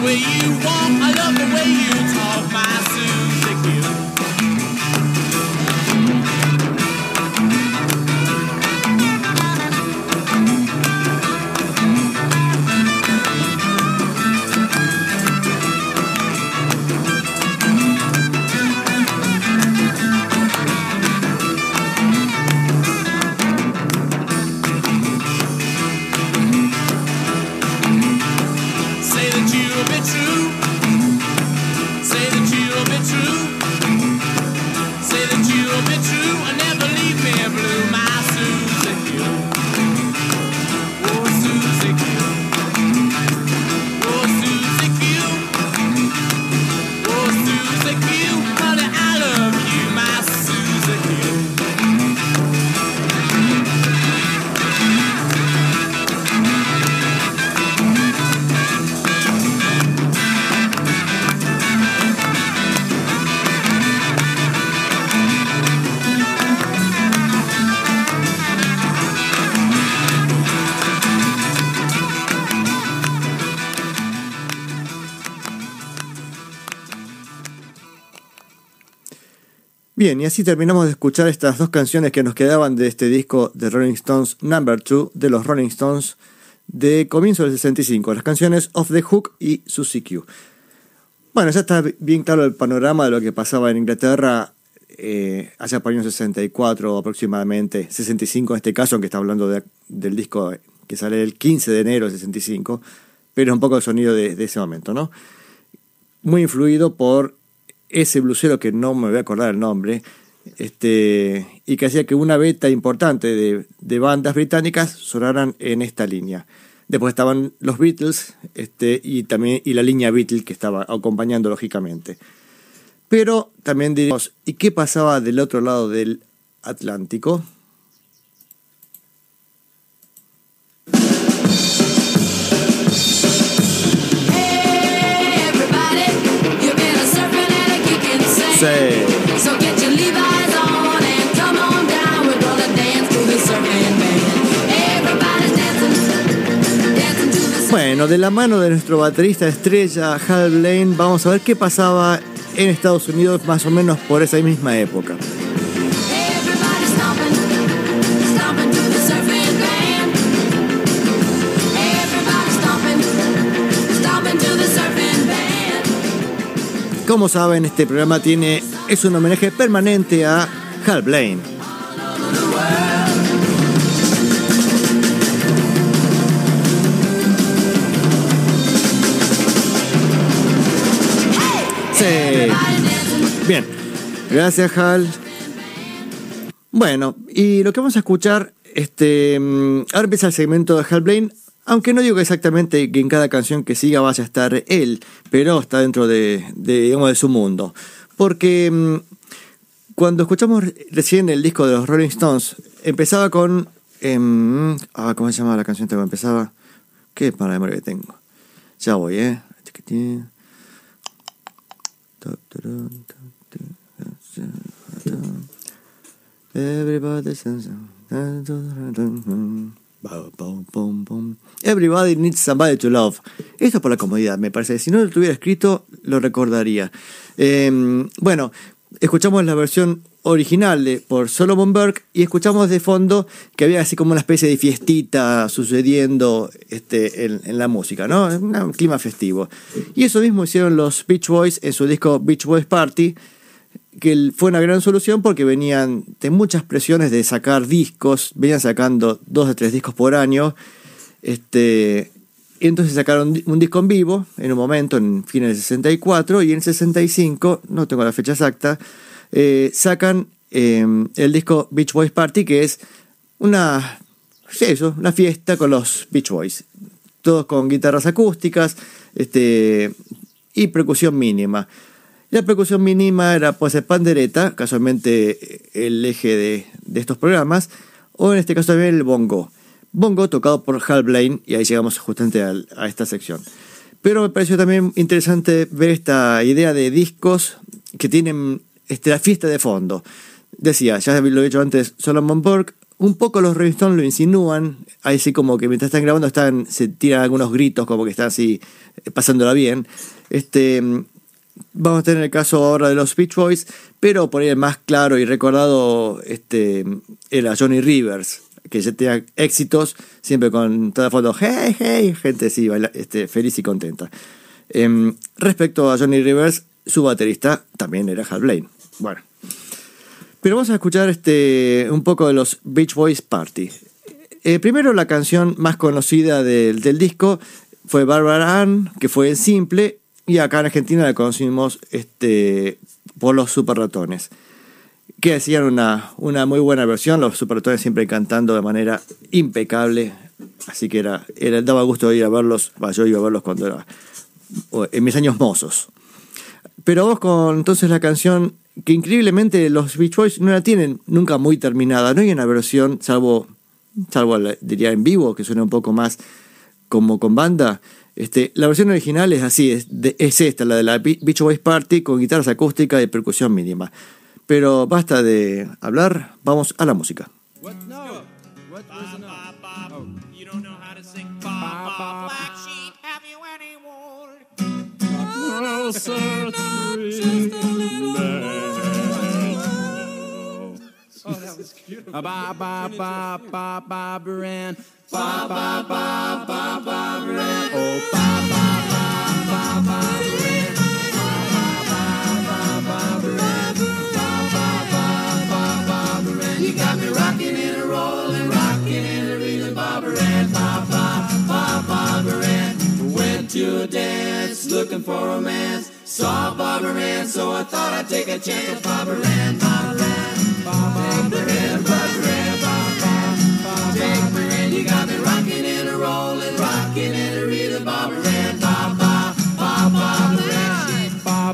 Way you walk. I love the way you talk, my Susie Bien, y así terminamos de escuchar estas dos canciones que nos quedaban de este disco de Rolling Stones Number 2 de los Rolling Stones de comienzo del 65, las canciones Off the Hook y Susie Q. Bueno, ya está bien claro el panorama de lo que pasaba en Inglaterra eh, allá por el año 64 aproximadamente, 65 en este caso, aunque está hablando de- del disco que sale el 15 de enero de 65, pero un poco el sonido de ese momento, ¿no? Muy influido por ese blusero que no me voy a acordar el nombre, este, y que hacía que una beta importante de, de bandas británicas sonaran en esta línea. Después estaban los Beatles este, y también y la línea Beatles que estaba acompañando lógicamente. Pero también diríamos, ¿y qué pasaba del otro lado del Atlántico? Kicking sand. Sí. So get your Levi's on and come on down. We're gonna dance to the surfing band. Everybody's dancing, dancing to the surfing Bueno, de la mano de nuestro baterista estrella Hal Blaine, vamos a ver qué pasaba en Estados Unidos más o menos por esa misma época. Como saben, este programa tiene es un homenaje permanente a Hal Blaine. Sí. Bien. Gracias, Hal. Bueno, y lo que vamos a escuchar, este, mm, ahora empieza el segmento de Hal Blaine, aunque no digo exactamente que en cada canción que siga vaya a estar él, pero está dentro de, digamos, de su mundo. Porque mm, cuando escuchamos recién el disco de los Rolling Stones, empezaba con... em, ah, ¿Cómo se llamaba la canción empezaba? Qué para memoria que tengo. Ya voy, ¿eh? Everybody Everybody needs somebody to love. Esto es por la comodidad, me parece. Si no lo tuviera escrito, lo recordaría. Eh, bueno, escuchamos la versión original de, por Solomon Burke y escuchamos de fondo que había así como una especie de fiestita sucediendo este, en, en la música, ¿no? Un clima festivo. Y eso mismo hicieron los Beach Boys en su disco Beach Boys Party, que fue una gran solución porque venían de muchas presiones de sacar discos, venían sacando dos o tres discos por año, este, y entonces sacaron un disco en vivo en un momento, en fines del 64, y en el 65, no tengo la fecha exacta, eh, sacan eh, el disco Beach Boys Party, que es una, eso, una fiesta con los Beach Boys, todos con guitarras acústicas este, y percusión mínima. La percusión mínima era pues el pandereta, casualmente el eje de, de estos programas, o en este caso también el bongo. Bongo tocado por Hal Blaine, y ahí llegamos justamente a, esta sección. Pero me pareció también interesante ver esta idea de discos que tienen este, la fiesta de fondo. Decía, ya lo he dicho antes, Solomon Burke, un poco los Rolling Stones lo insinúan, ahí sí como que mientras están grabando están, se tiran algunos gritos como que están así eh, pasándola bien. Este, Vamos a tener el caso ahora de los Beach Boys, pero por ahí el más claro y recordado este, era Johnny Rivers, que ya tenía éxitos, siempre con toda foto, hey, hey, gente así, baila- este, feliz y contenta. Em, respecto a Johnny Rivers, su baterista también era Hal Blaine. Bueno. Pero vamos a escuchar este, un poco de los Beach Boys Party. Eh, primero la canción más conocida del, del disco fue Barbara Ann, que fue en simple, y acá en Argentina la conocimos este, por los Super Ratones, que hacían una, una muy buena versión, los Super Ratones siempre cantando de manera impecable, así que era, era daba gusto ir a verlos, bah, yo iba a verlos cuando era en mis años mozos. Pero vos con entonces la canción que increíblemente los Beach Boys no la tienen nunca muy terminada, no hay una versión, salvo, salvo diría en vivo, que suena un poco más como con banda. Este, la versión original es así, es, de- es esta, la de la Be- Beach Boys Party con guitarras acústicas y percusión mínima. Pero basta de hablar, vamos a la música. Ba ba ba ba ba red. Oh ba ba ba ba ba red. Ba ba ba ba ba red. Ba ba ba ba ba red. You got me rocking and rolling, rocking and reeling, ba red. Ba ba ba ba red. Went to a dance, looking for romance. Saw Barbara Ann, so I thought I'd take a chance with Barbara Ann, Barbara Ann, Barbara Ann, Barbara Ann, Barbara Ann, Barbara Ann.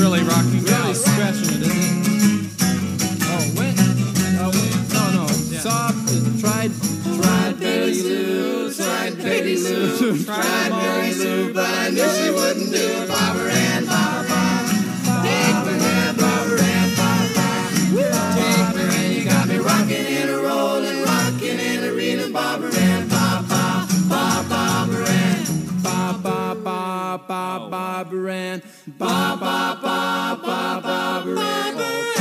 really rocking, really scratching it, isn't he? Oh, when? Oh, when? No, no. Soft, tried, tried, Betty Lou, tried, Betty Lou, tried, Mary Lou, but I knew she wouldn't do it, Barbara Ann, ba ba. Take my hand, Barbara Ann, ba ba. Take my hand, you got me rocking and a rolling, rocking and a reeling, Barbara Ann, ba ba ba Barbara Ann. ba ba ba ba. Ba ba ba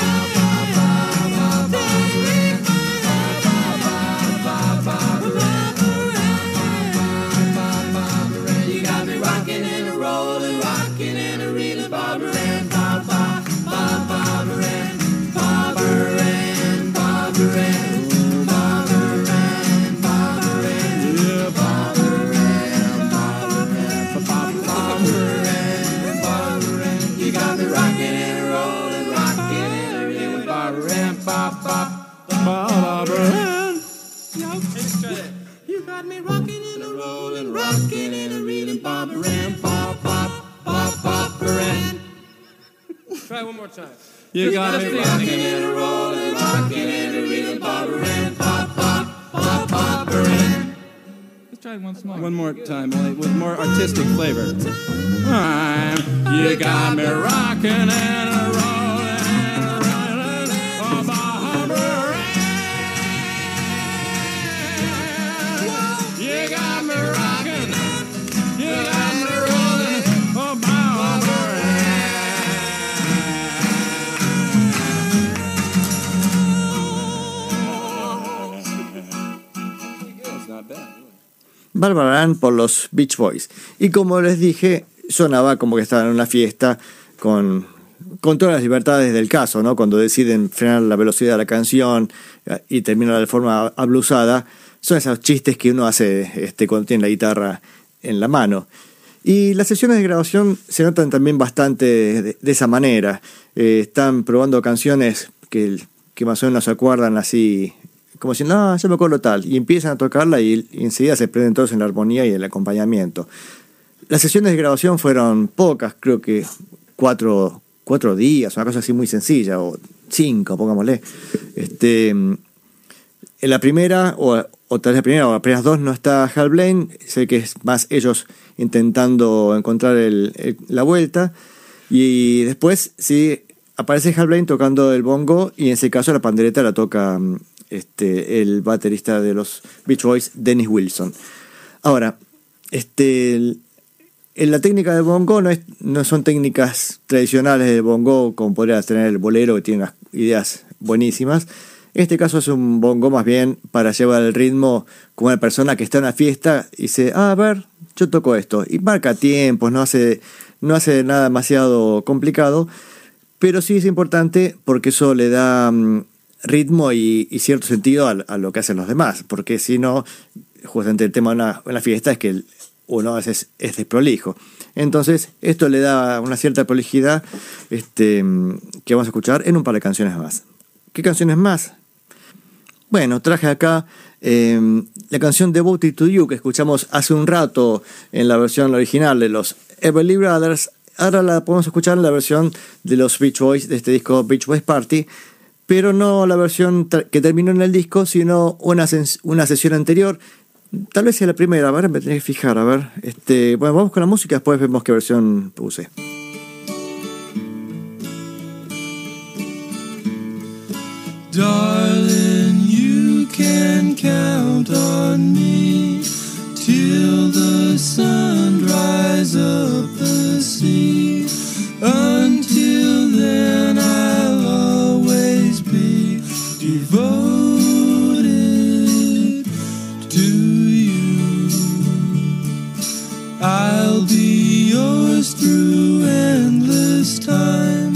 You got me rocking ending. and a rolling, rocking and a reeling, Barbara Ann, ba ba ba Barbara Let's try it once more. One more time, Willie, with more artistic flavor. You got me rocking and a Barbara Ann por los Beach Boys. Y como les dije, sonaba como que estaban en una fiesta con, con todas las libertades del caso, ¿no? Cuando deciden frenar la velocidad de la canción eh, y terminar de forma ablusada, son esos chistes que uno hace este, cuando tiene la guitarra en la mano. Y las sesiones de grabación se notan también bastante de, de esa manera. Eh, están probando canciones que, que más o menos se acuerdan así, como si, no, yo me acuerdo tal. Y empiezan a tocarla y, enseguida se prenden todos en la armonía y el acompañamiento. Las sesiones de grabación fueron pocas, creo que cuatro, cuatro días, una cosa así muy sencilla, o cinco, pongámosle. Este, en la primera, o, o tal vez la primera, o las primeras dos, no está Hal Blaine. Sé que es más ellos intentando encontrar el- la vuelta. Y después, sí, aparece Hal Blaine tocando el bongo, y en ese caso la pandereta la toca mm, este, el baterista de los Beach Boys, Dennis Wilson. Ahora, este, en la técnica del bongo no, es- no son técnicas tradicionales del bongo como podría tener el bolero que tiene unas ideas buenísimas. En este caso es un bongo más bien para llevar el ritmo como una persona que está en una fiesta y dice, ah, a ver, yo toco esto. Y marca tiempos, no hace, no hace nada demasiado complicado, pero sí es importante porque eso le da mm, ritmo y, y cierto sentido a, a lo que hacen los demás, porque si no, justamente el tema de una, una fiesta es que uno a veces es desprolijo. Entonces, esto le da una cierta prolijidad este, que vamos a escuchar en un par de canciones más. ¿Qué canciones más? Bueno, traje acá eh, la canción Devoted to You que escuchamos hace un rato en la versión original de los Everly Brothers. Ahora la podemos escuchar en la versión de los Beach Boys de este disco Beach Boys Party, pero no la versión que terminó en el disco, sino una, una sesión anterior. Tal vez sea la primera, a ver, me tenés que fijar, a ver. Este, bueno, vamos con la música, después vemos qué versión puse. Darling, you can count on me till the sun dries up the sea. Until then, I'll devoted to you. I'll be yours through endless time.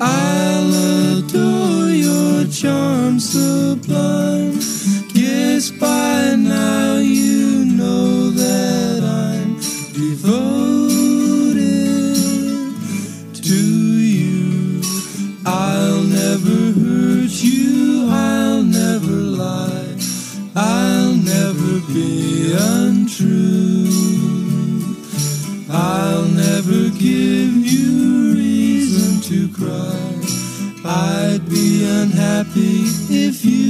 I'll adore your charm sublime. Kiss by now. untrue. I'll never give you reason to cry. I'd be unhappy if you.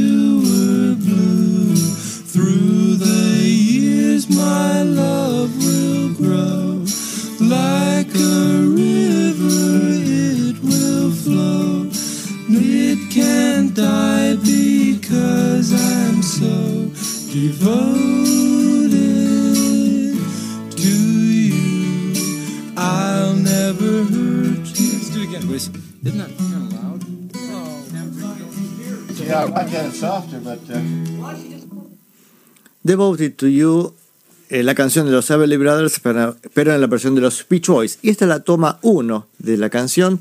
Uh, Devoted to You, eh, la canción de los Everly Brothers, pero, pero en la versión de los Beach Boys. Y esta es la toma 1 de la canción.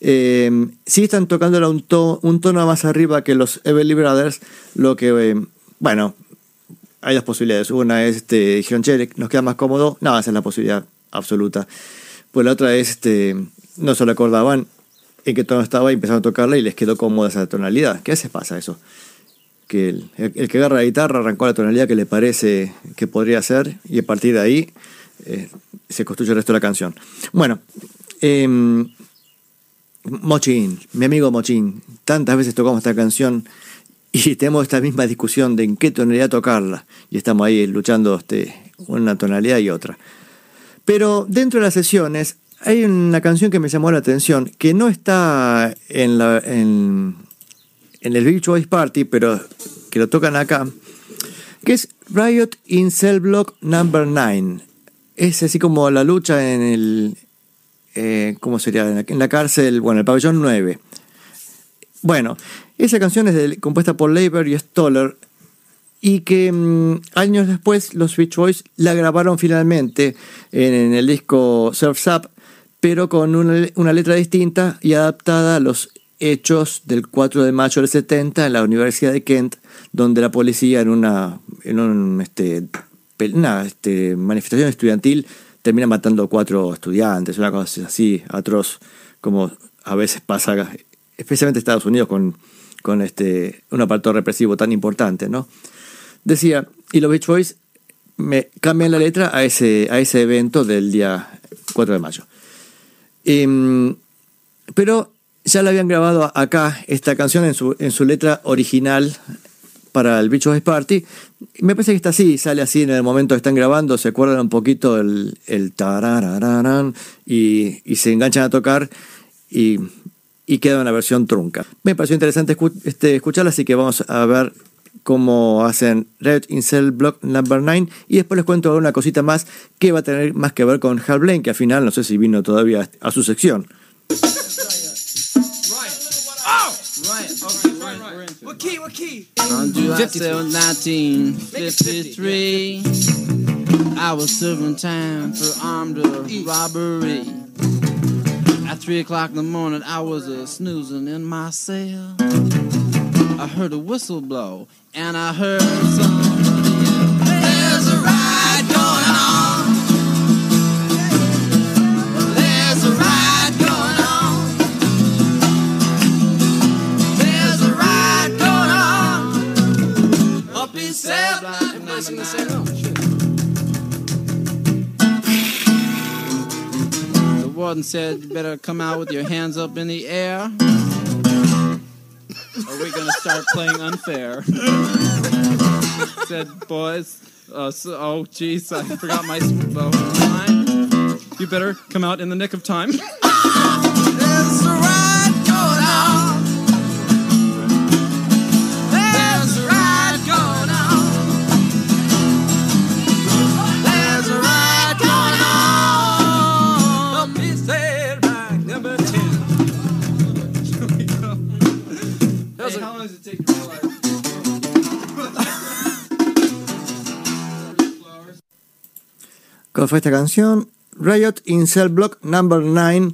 Eh, están tocándola un, to- un tono más arriba que los Everly Brothers, lo que, eh, bueno, hay dos posibilidades. Una es, este, dijeron, che, nos queda más cómodo. No, esa es la posibilidad absoluta. Pues la otra es, este, no se lo acordaban en qué tono estaba y empezaron a tocarla y les quedó cómoda esa tonalidad. ¿Qué a veces pasa eso? que el, el- que agarra la guitarra arrancó la tonalidad que le parece que podría ser y a partir de ahí eh, se construye el resto de la canción. Bueno, em, Mochín, mi amigo Mochín, tantas veces tocamos esta canción y tenemos esta misma discusión de en qué tonalidad tocarla y estamos ahí luchando este, una tonalidad y otra. Pero dentro de las sesiones hay una canción que me llamó la atención que no está en, la, en, en el Beach Boys Party, pero que lo tocan acá, que es Riot in Cell Block Number 9. Es así como la lucha en el. eh, ¿Cómo sería? En la, cárcel, bueno, el pabellón 9. Bueno, esa canción es compuesta por Leiber y Stoller y que mm, años después los Beach Boys la grabaron finalmente en, en el disco Surf's Up, pero con una, letra distinta y adaptada a los hechos del 4 de mayo del 70 en la Universidad de Kent, donde la policía en una, este, este, manifestación estudiantil termina matando a cuatro estudiantes, una cosa así atroz, como a veces pasa, especialmente en Estados Unidos con, este, un aparato represivo tan importante. Decía, y los Beach Boys cambian la letra a ese, a ese evento del día 4 de mayo. Em, pero ya la habían grabado acá, esta canción, en su, en su letra original para el Beach Boys Party. Me parece que está así, sale así en el momento que están grabando, se acuerdan un poquito el, el tararararán y, y se enganchan a tocar y, y queda una versión trunca. Me pareció interesante este, escucharla, así que vamos a ver cómo hacen Red in Cell Block Number 9 y después les cuento una cosita más que va a tener más que ver con Hal Blaine, que al final no sé si vino todavía a su sección. What key? What key? On July 7, 1953, I was serving time for armed robbery. At 3 o'clock in the morning, I was uh, snoozing in my cell. I heard a whistle blow, and I heard somebody There's a ride going on. There's a ride going on. There's a ride going on. Up in number nine. The warden said, You better come out with your hands up in the air. Or we're gonna start playing unfair. said, boys, uh, so, oh, jeez, I forgot my bow. You better come out in the nick of time. Hey, how long does it take to realize? ¿Cuál fue esta canción? Riot in Cell Block Number 9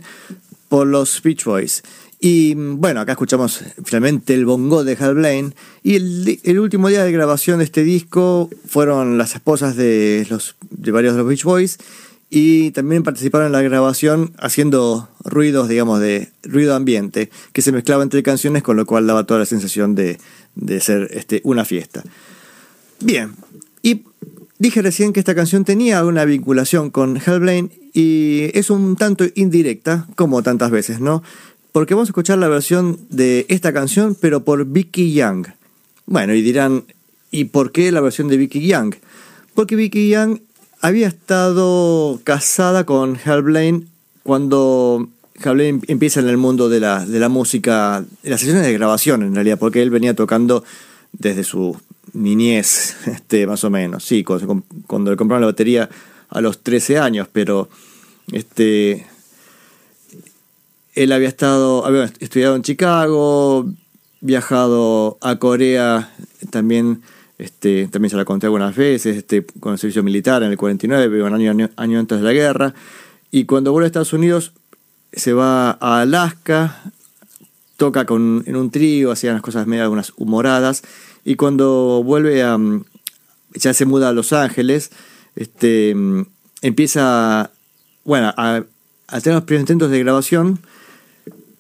por los Beach Boys. Y bueno, acá escuchamos finalmente el bongo de Hal Blaine. Y el, el último día de grabación de este disco fueron las esposas de, los, de varios de los Beach Boys. Y también participaron en la grabación haciendo ruidos, digamos, de ruido ambiente, que se mezclaba entre canciones, con lo cual daba toda la sensación de, de ser este, una fiesta. Bien, y dije recién que esta canción tenía una vinculación con Hal Blaine y es un tanto indirecta, como tantas veces, ¿no? Porque vamos a escuchar la versión de esta canción, pero por Vicky Young. Bueno, y dirán, ¿y por qué la versión de Vicky Young? Porque Vicky Young había estado casada con Hal Blaine cuando Hal Blaine empieza en el mundo de la, de la música, de las sesiones de grabación en realidad, porque él venía tocando desde su niñez, este, más o menos, sí, cuando, cuando le compraron la batería a los 13 años, pero este, él había estado, había estudiado en Chicago, viajado a Corea, también, este, también se la conté algunas veces, este, con el servicio militar en el 49, un año, año, año antes de la guerra, y cuando vuelve a Estados Unidos se va a Alaska, toca con, en un trío, hacía unas cosas medio algunas humoradas, y cuando vuelve a, mm, ya se muda a Los Ángeles, este, mm, empieza, bueno, a, a tener los primeros intentos de grabación,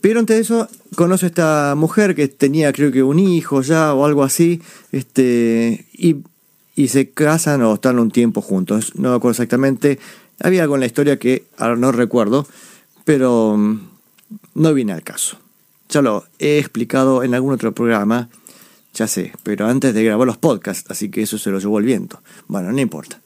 pero antes de eso conoce a esta mujer que tenía creo que un hijo ya o algo así, este, y, y se casan o están un tiempo juntos, no me acuerdo exactamente, había algo en la historia que ahora no recuerdo, pero mm, no viene al caso. Ya lo he explicado en algún otro programa, ya sé, pero antes de grabar los podcasts, así que eso se lo llevó el viento. Bueno, no importa.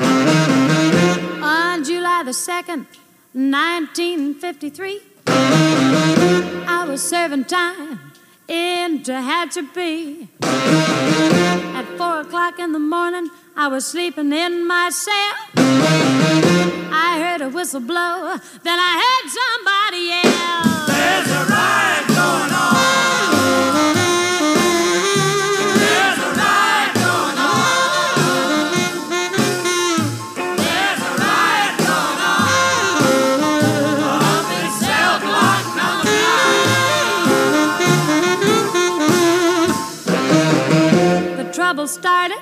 On July the 2nd, 1953, I was serving time in Tehachapi. At 4 o'clock in the morning, I was sleeping in my cell. I heard a whistle blow, then I heard somebody yell. There's a riot going on. Trouble started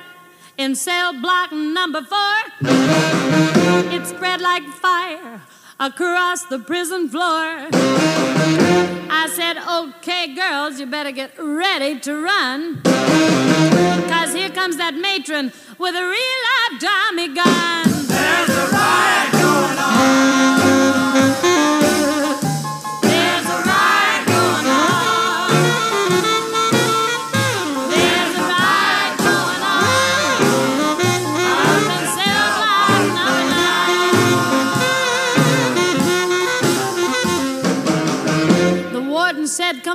in cell block number four. It spread like fire across the prison floor. I said, okay, girls, you better get ready to run. Cause here comes that matron with a real live Tommy gun. There's a riot going on.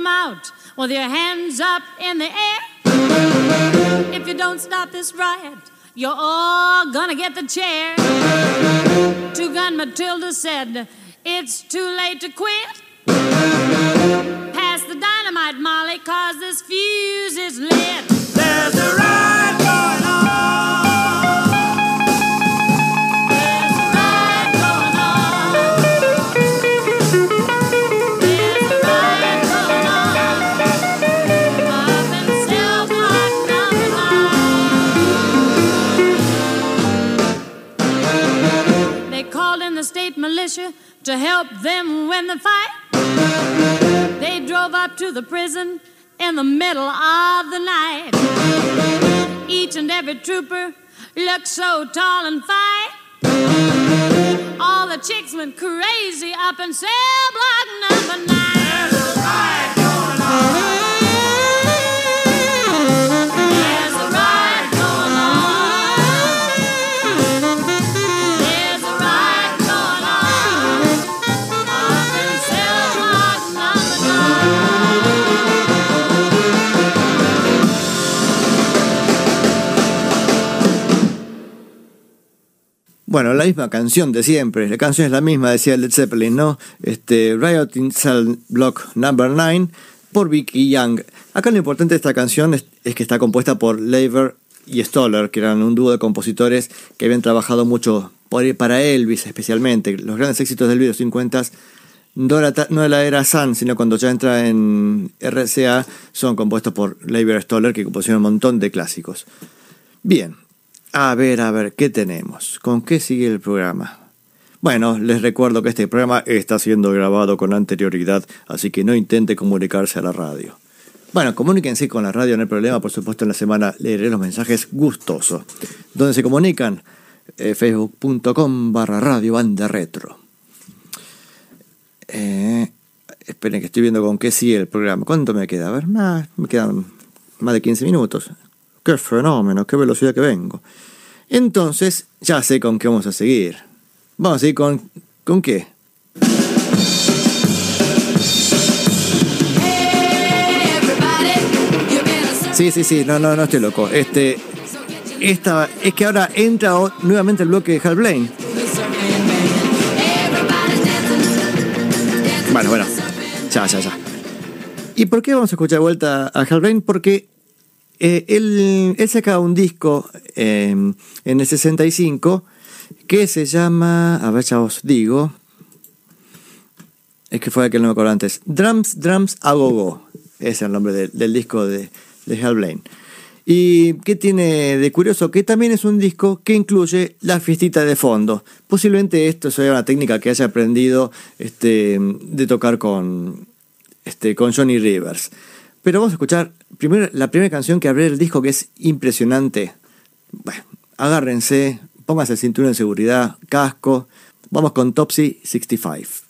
Out with your hands up in the air. If you don't stop this riot, you're all gonna get the chair. Two Gun Matilda said, It's too late to quit. Pass the dynamite, Molly, cause this fuse is lit. There's a militia to help them win the fight. They drove up to the prison in the middle of the night. Each and every trooper looked so tall and fine. All the chicks went crazy up in cell block number nine. There's a riot going on. Bueno, la misma canción de siempre, la canción es la misma, decía Led Zeppelin, ¿no? Este, Riot in Cell Block Number 9 por Vicky Young. Acá lo importante de esta canción es, que está compuesta por Lever y Stoller, que eran un dúo de compositores que habían trabajado mucho para Elvis especialmente. Los grandes éxitos del video 50 no ta- no era Sun, sino cuando ya entra en RCA, son compuestos por Lever y Stoller, que compusieron un montón de clásicos. Bien, a ver, a ver, ¿qué tenemos? ¿Con qué sigue el programa? Bueno, les recuerdo que este programa está siendo grabado con anterioridad, así que no intente comunicarse a la radio. Bueno, comuníquense con la radio, no hay problema, por supuesto en la semana leeré los mensajes gustosos. ¿Dónde se comunican? Eh, Facebook.com barra radio banda retro. Eh, Esperen que estoy viendo con qué sigue el programa. ¿Cuánto me queda? A ver, me quedan más de 15 minutos. ¡Qué fenómeno! ¡Qué velocidad que vengo! Entonces, ya sé con qué vamos a seguir. Vamos a seguir con... ¿Con qué? Sí, sí, sí, no, no, no estoy loco. Este, esta, es que ahora entra nuevamente el bloque de Hal Blaine. Bueno, bueno, ya, ya, ya. ¿Y por qué vamos a escuchar de vuelta a Hal Blaine? Porque eh, él, él un disco eh, en el 65 que se llama, a ver, ya os digo, es que fue el que no me acuerdo antes, Drums, Drums, a Go Go. Ese es el nombre del, del disco de, de Hal Blaine. ¿Y qué tiene de curioso? Que también es un disco que incluye la fiestita de fondo. Posiblemente esto sea una técnica que haya aprendido este, de tocar con, este, con Johnny Rivers. Pero vamos a escuchar primero la primera canción que abre el disco que es impresionante. Bueno, agárrense, pónganse el cinturón de seguridad, casco. Vamos con Topsy 65.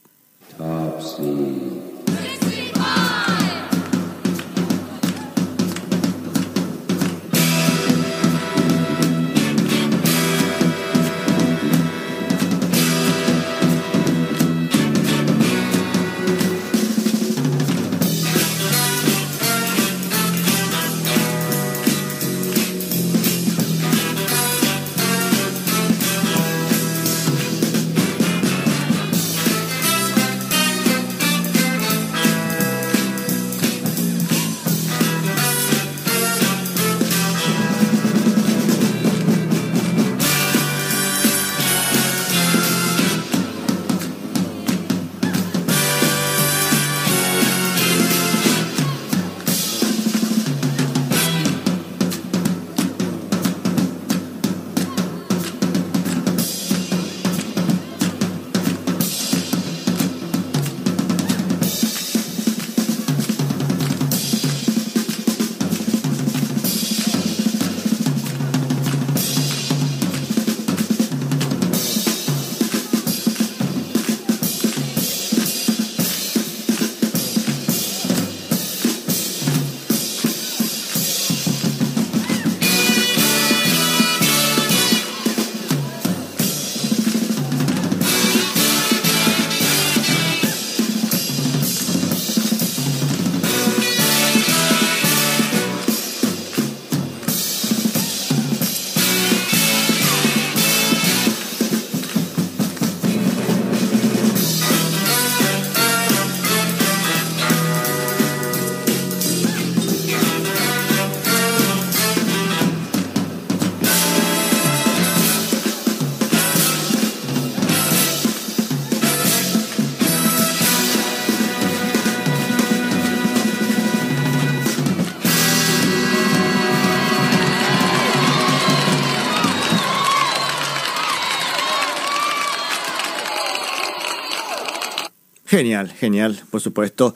Genial, genial, por supuesto.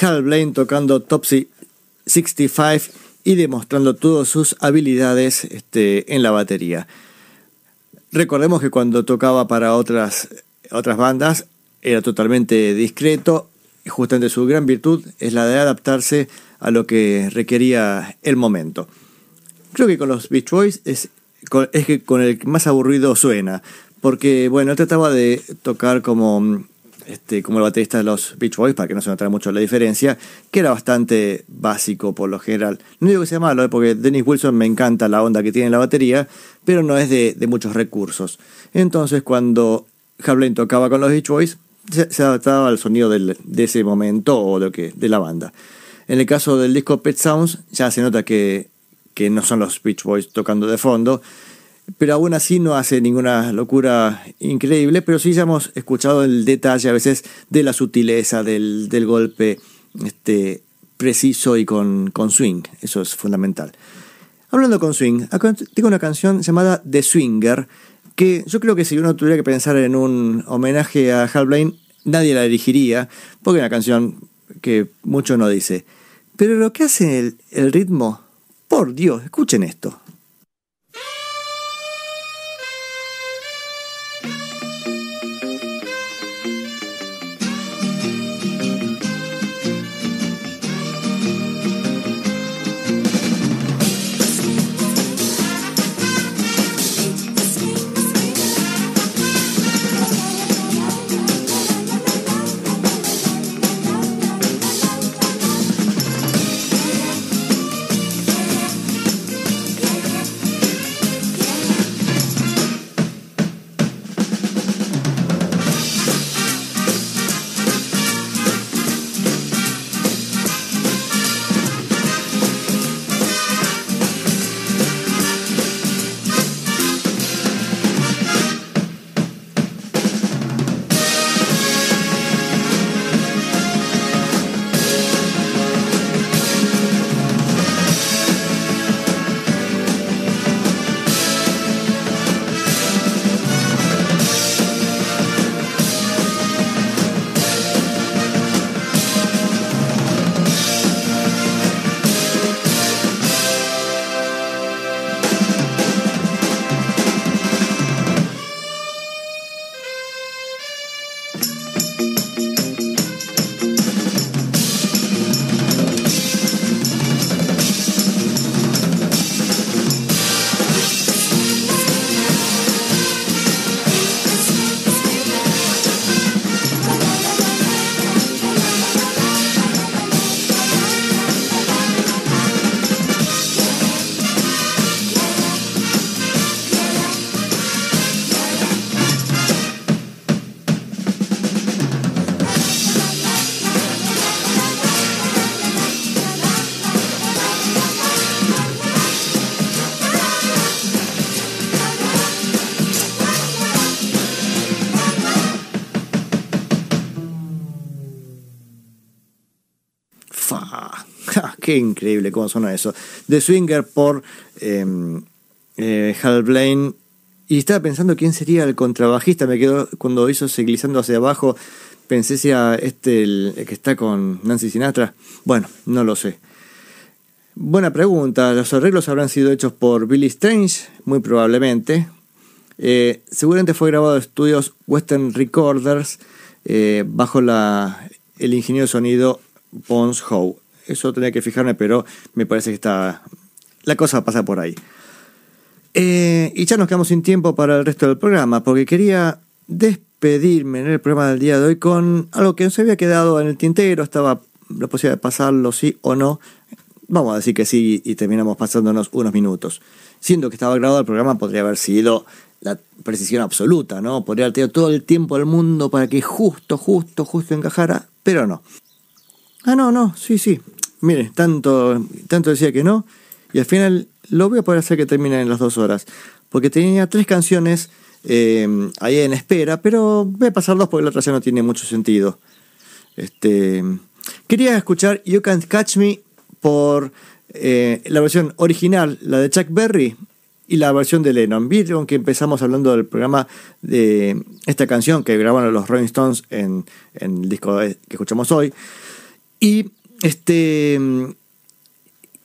Hal Blaine tocando Topsy 65 y demostrando todas sus habilidades este, en la batería. Recordemos que cuando tocaba para otras, otras bandas era totalmente discreto. Justamente su gran virtud es la de adaptarse a lo que requería el momento. Creo que con los Beach Boys es, es que con el más aburrido suena. Porque, bueno, trataba de tocar como, este, como el baterista de los Beach Boys, para que no se notara mucho la diferencia, que era bastante básico por lo general. No digo que sea malo, ¿eh? porque Dennis Wilson me encanta la onda que tiene en la batería, pero no es de, muchos recursos. Entonces, cuando Hal Blaine tocaba con los Beach Boys, se, adaptaba al sonido de ese momento o de, lo que, de la banda. En el caso del disco Pet Sounds, ya se nota que, que no son los Beach Boys tocando de fondo, pero aún así no hace ninguna locura increíble, pero sí ya hemos escuchado el detalle a veces de la sutileza del, del golpe este, preciso y con, con swing, eso es fundamental. Hablando con swing, tengo una canción llamada The Swinger, que yo creo que si uno tuviera que pensar en un homenaje a Hal Blaine, nadie la elegiría, porque es una canción que mucho no dice. Pero lo que hace el, el ritmo, por Dios, escuchen esto. Qué increíble cómo suena eso. The Swinger por eh, eh, Hal Blaine. Y estaba pensando quién sería el contrabajista. Me quedó cuando hizo Glissando hacia abajo. Pensé si era este el, el que está con Nancy Sinatra. Bueno, no lo sé. Buena pregunta. Los arreglos habrán sido hechos por Billy Strange, muy probablemente. Eh, seguramente fue grabado en estudios Western Recorders eh, bajo la, el ingeniero de sonido Bones Howe. Eso tenía que fijarme, pero me parece que está. La cosa pasa por ahí. Eh, y ya nos quedamos sin tiempo para el resto del programa, porque quería despedirme en el programa del día de hoy con algo que no se había quedado en el tintero, estaba la posibilidad de pasarlo sí o no. Vamos a decir que sí y terminamos pasándonos unos minutos. Siendo que estaba grabado el programa, podría haber sido la precisión absoluta, ¿no? Podría haber tenido todo el tiempo del mundo para que justo, justo, justo encajara, pero no. Ah, no, no, sí, sí. Mire, tanto, tanto decía que no, y al final lo voy a poder hacer que termine en las dos horas. Porque tenía tres canciones eh, ahí en espera, pero voy a pasar dos porque la otra ya no tiene mucho sentido. Este, quería escuchar You Can't Catch Me por eh, la versión original, la de Chuck Berry, y la versión de Lennon. Vieron que empezamos hablando del programa de esta canción que grabaron los Rolling Stones en, en el disco que escuchamos hoy. Y este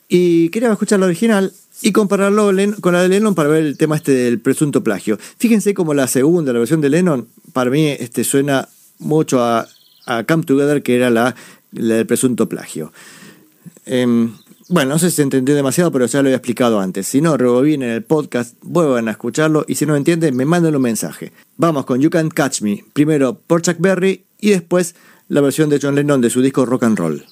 y quería escuchar la original y compararlo con la de Lennon para ver el tema este del presunto plagio. Fíjense como la segunda, la versión de Lennon, para mí este, suena mucho a, a Come Together, que era la, la del presunto plagio. Em, bueno, no sé si se entendió demasiado, pero ya lo había explicado antes. Si no, rebobinen el podcast, vuelvan a escucharlo y si no entienden, me mandan un mensaje. Vamos con You Can't Catch Me, primero por Chuck Berry y después la versión de John Lennon de su disco Rock and Roll.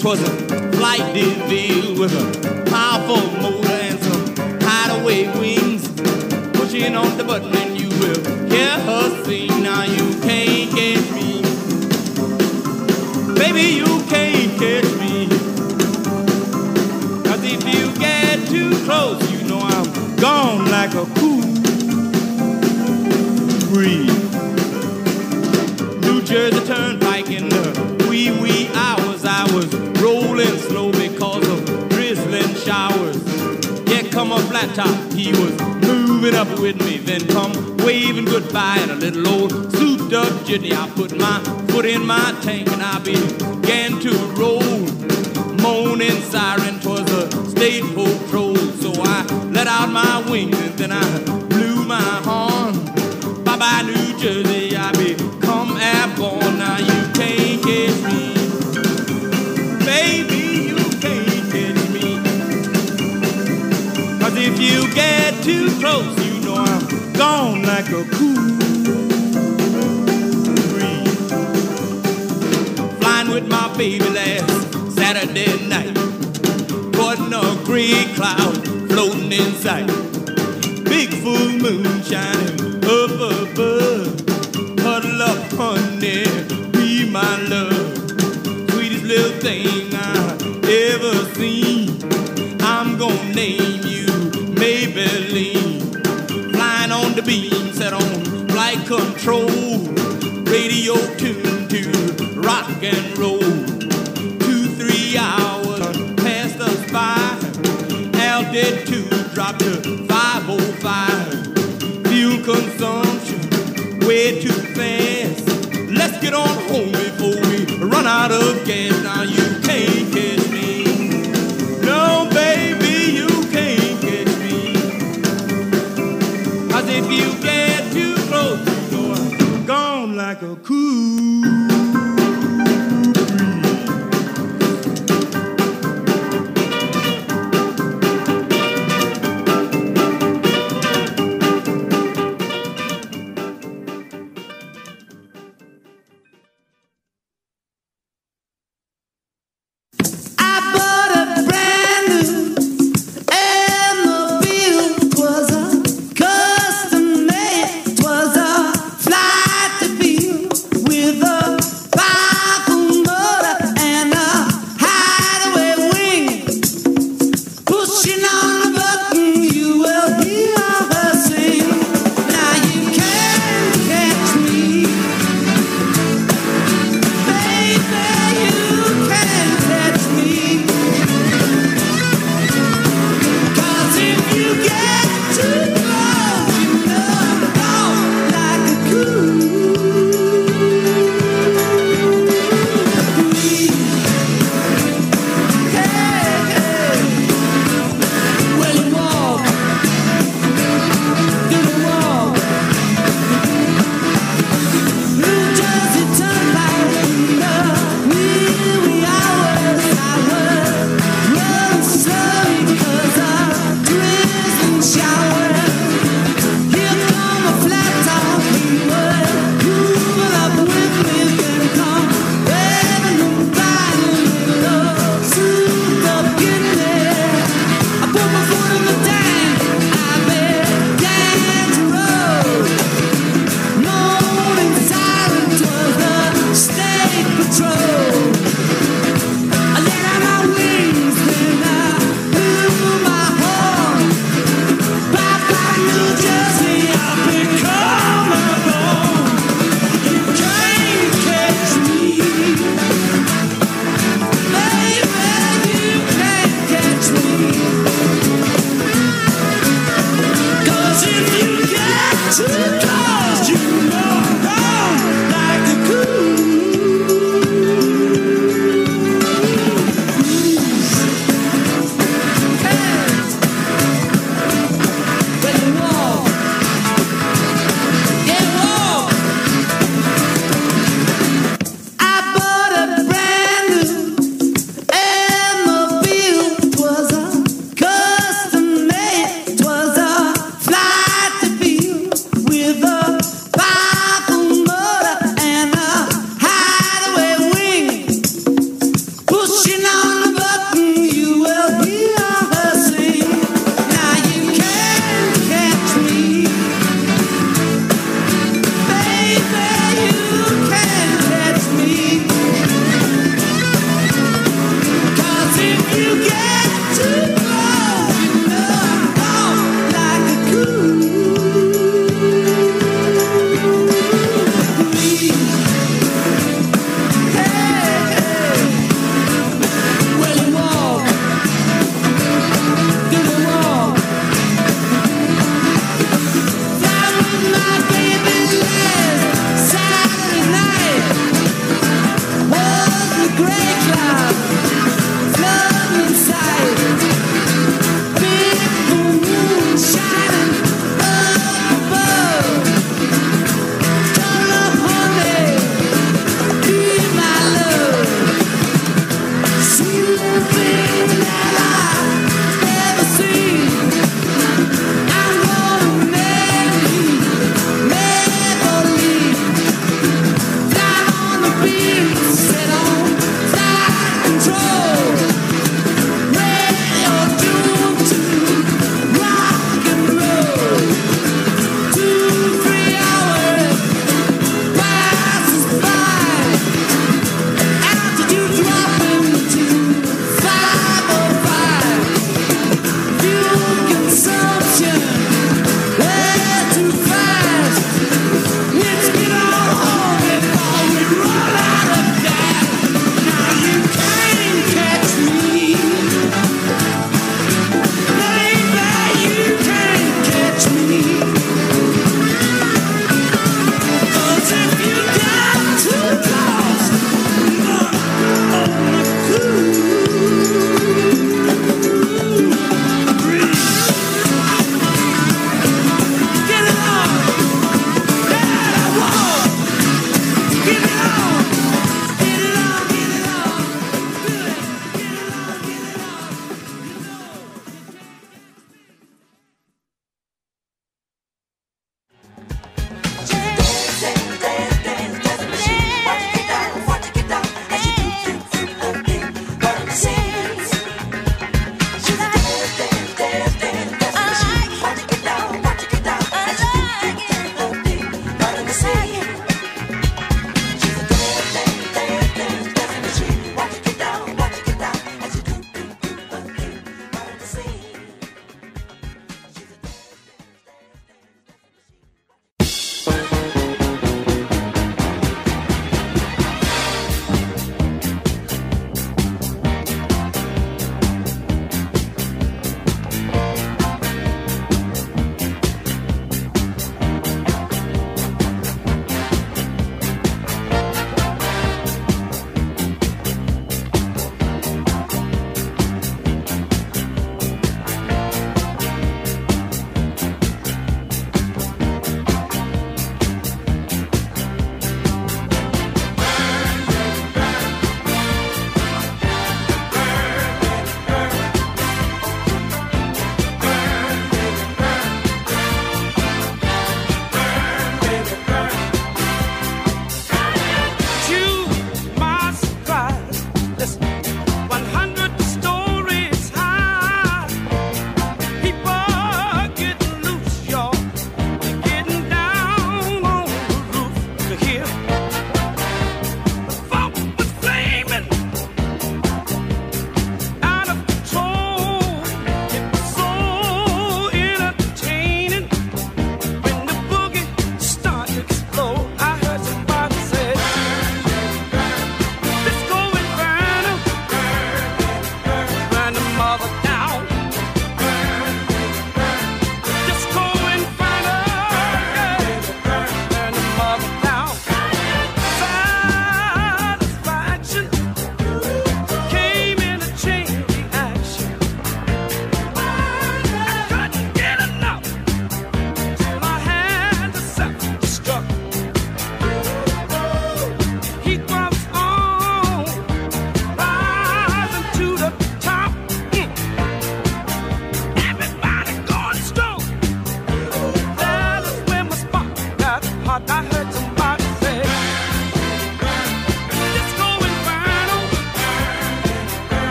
Bought a flight DeVille with a powerful motor and some hideaway wings. Pushing on the button and you will hear her sing. Now you can't catch me, flat top, he was moving up with me. Then come waving goodbye in a little old souped up jitney. I put my foot in my tank and I began to roll. Moaning siren twas the state patrol. So I let out my wings and then I blew my horn. Bye bye, New Jersey, I become airborne. Now you can't catch me. Too close, you know I'm gone like a cool breeze. Flying with my baby last Saturday night. Caught a gray cloud floating in sight. Big full moon shining up above. Huddle up, honey, be my love. Sweetest little thing I ever seen. I'm gonna name you Maybelline. Flying on the beam, set on flight control. Radio tuned to rock and roll. Two, three hours passed us by. Altitude dropped to 505. Fuel consumption way too fast. Let's get on home before we run out of gas. Now you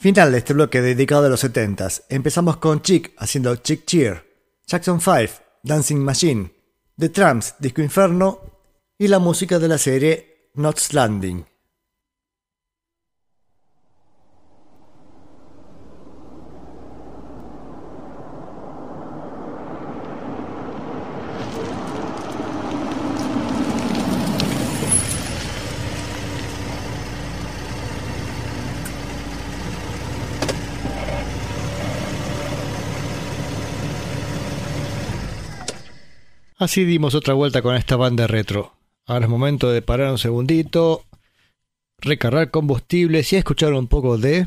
Final de este bloque dedicado a los 70s. Empezamos con Chick haciendo Chick Cheer, Jackson 5, Dancing Machine, The Tramps, Disco Inferno y la música de la serie Knots Landing. Así dimos otra vuelta con esta banda retro. Ahora es momento de parar un segundito, recargar combustibles y escuchar un poco de...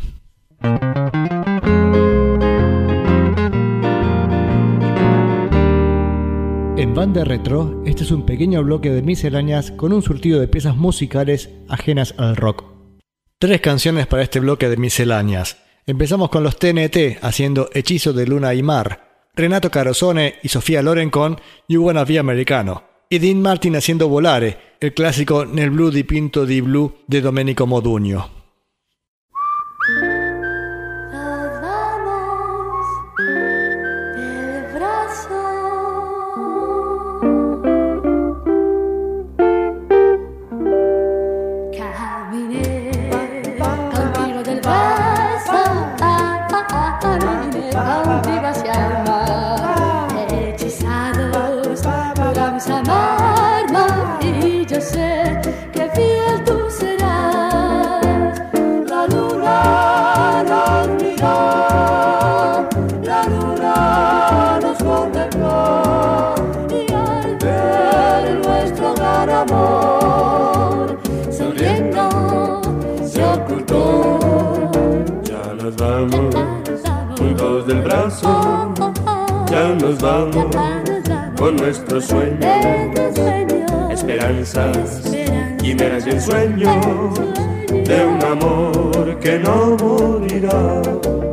En Banda Retro, este es un pequeño bloque de misceláneas con un surtido de piezas musicales ajenas al rock. Tres canciones para este bloque de misceláneas. Empezamos con los TNT haciendo Hechizo de Luna y Mar, Renato Carosone y Sofía Loren con You Wanna Be Americano, y Dean Martin haciendo Volare, el clásico Nel Blue di Pinto di Blue de Domenico Modugno. Nuestros sueños, esperanzas, quimeras y ensueños de un amor que no morirá.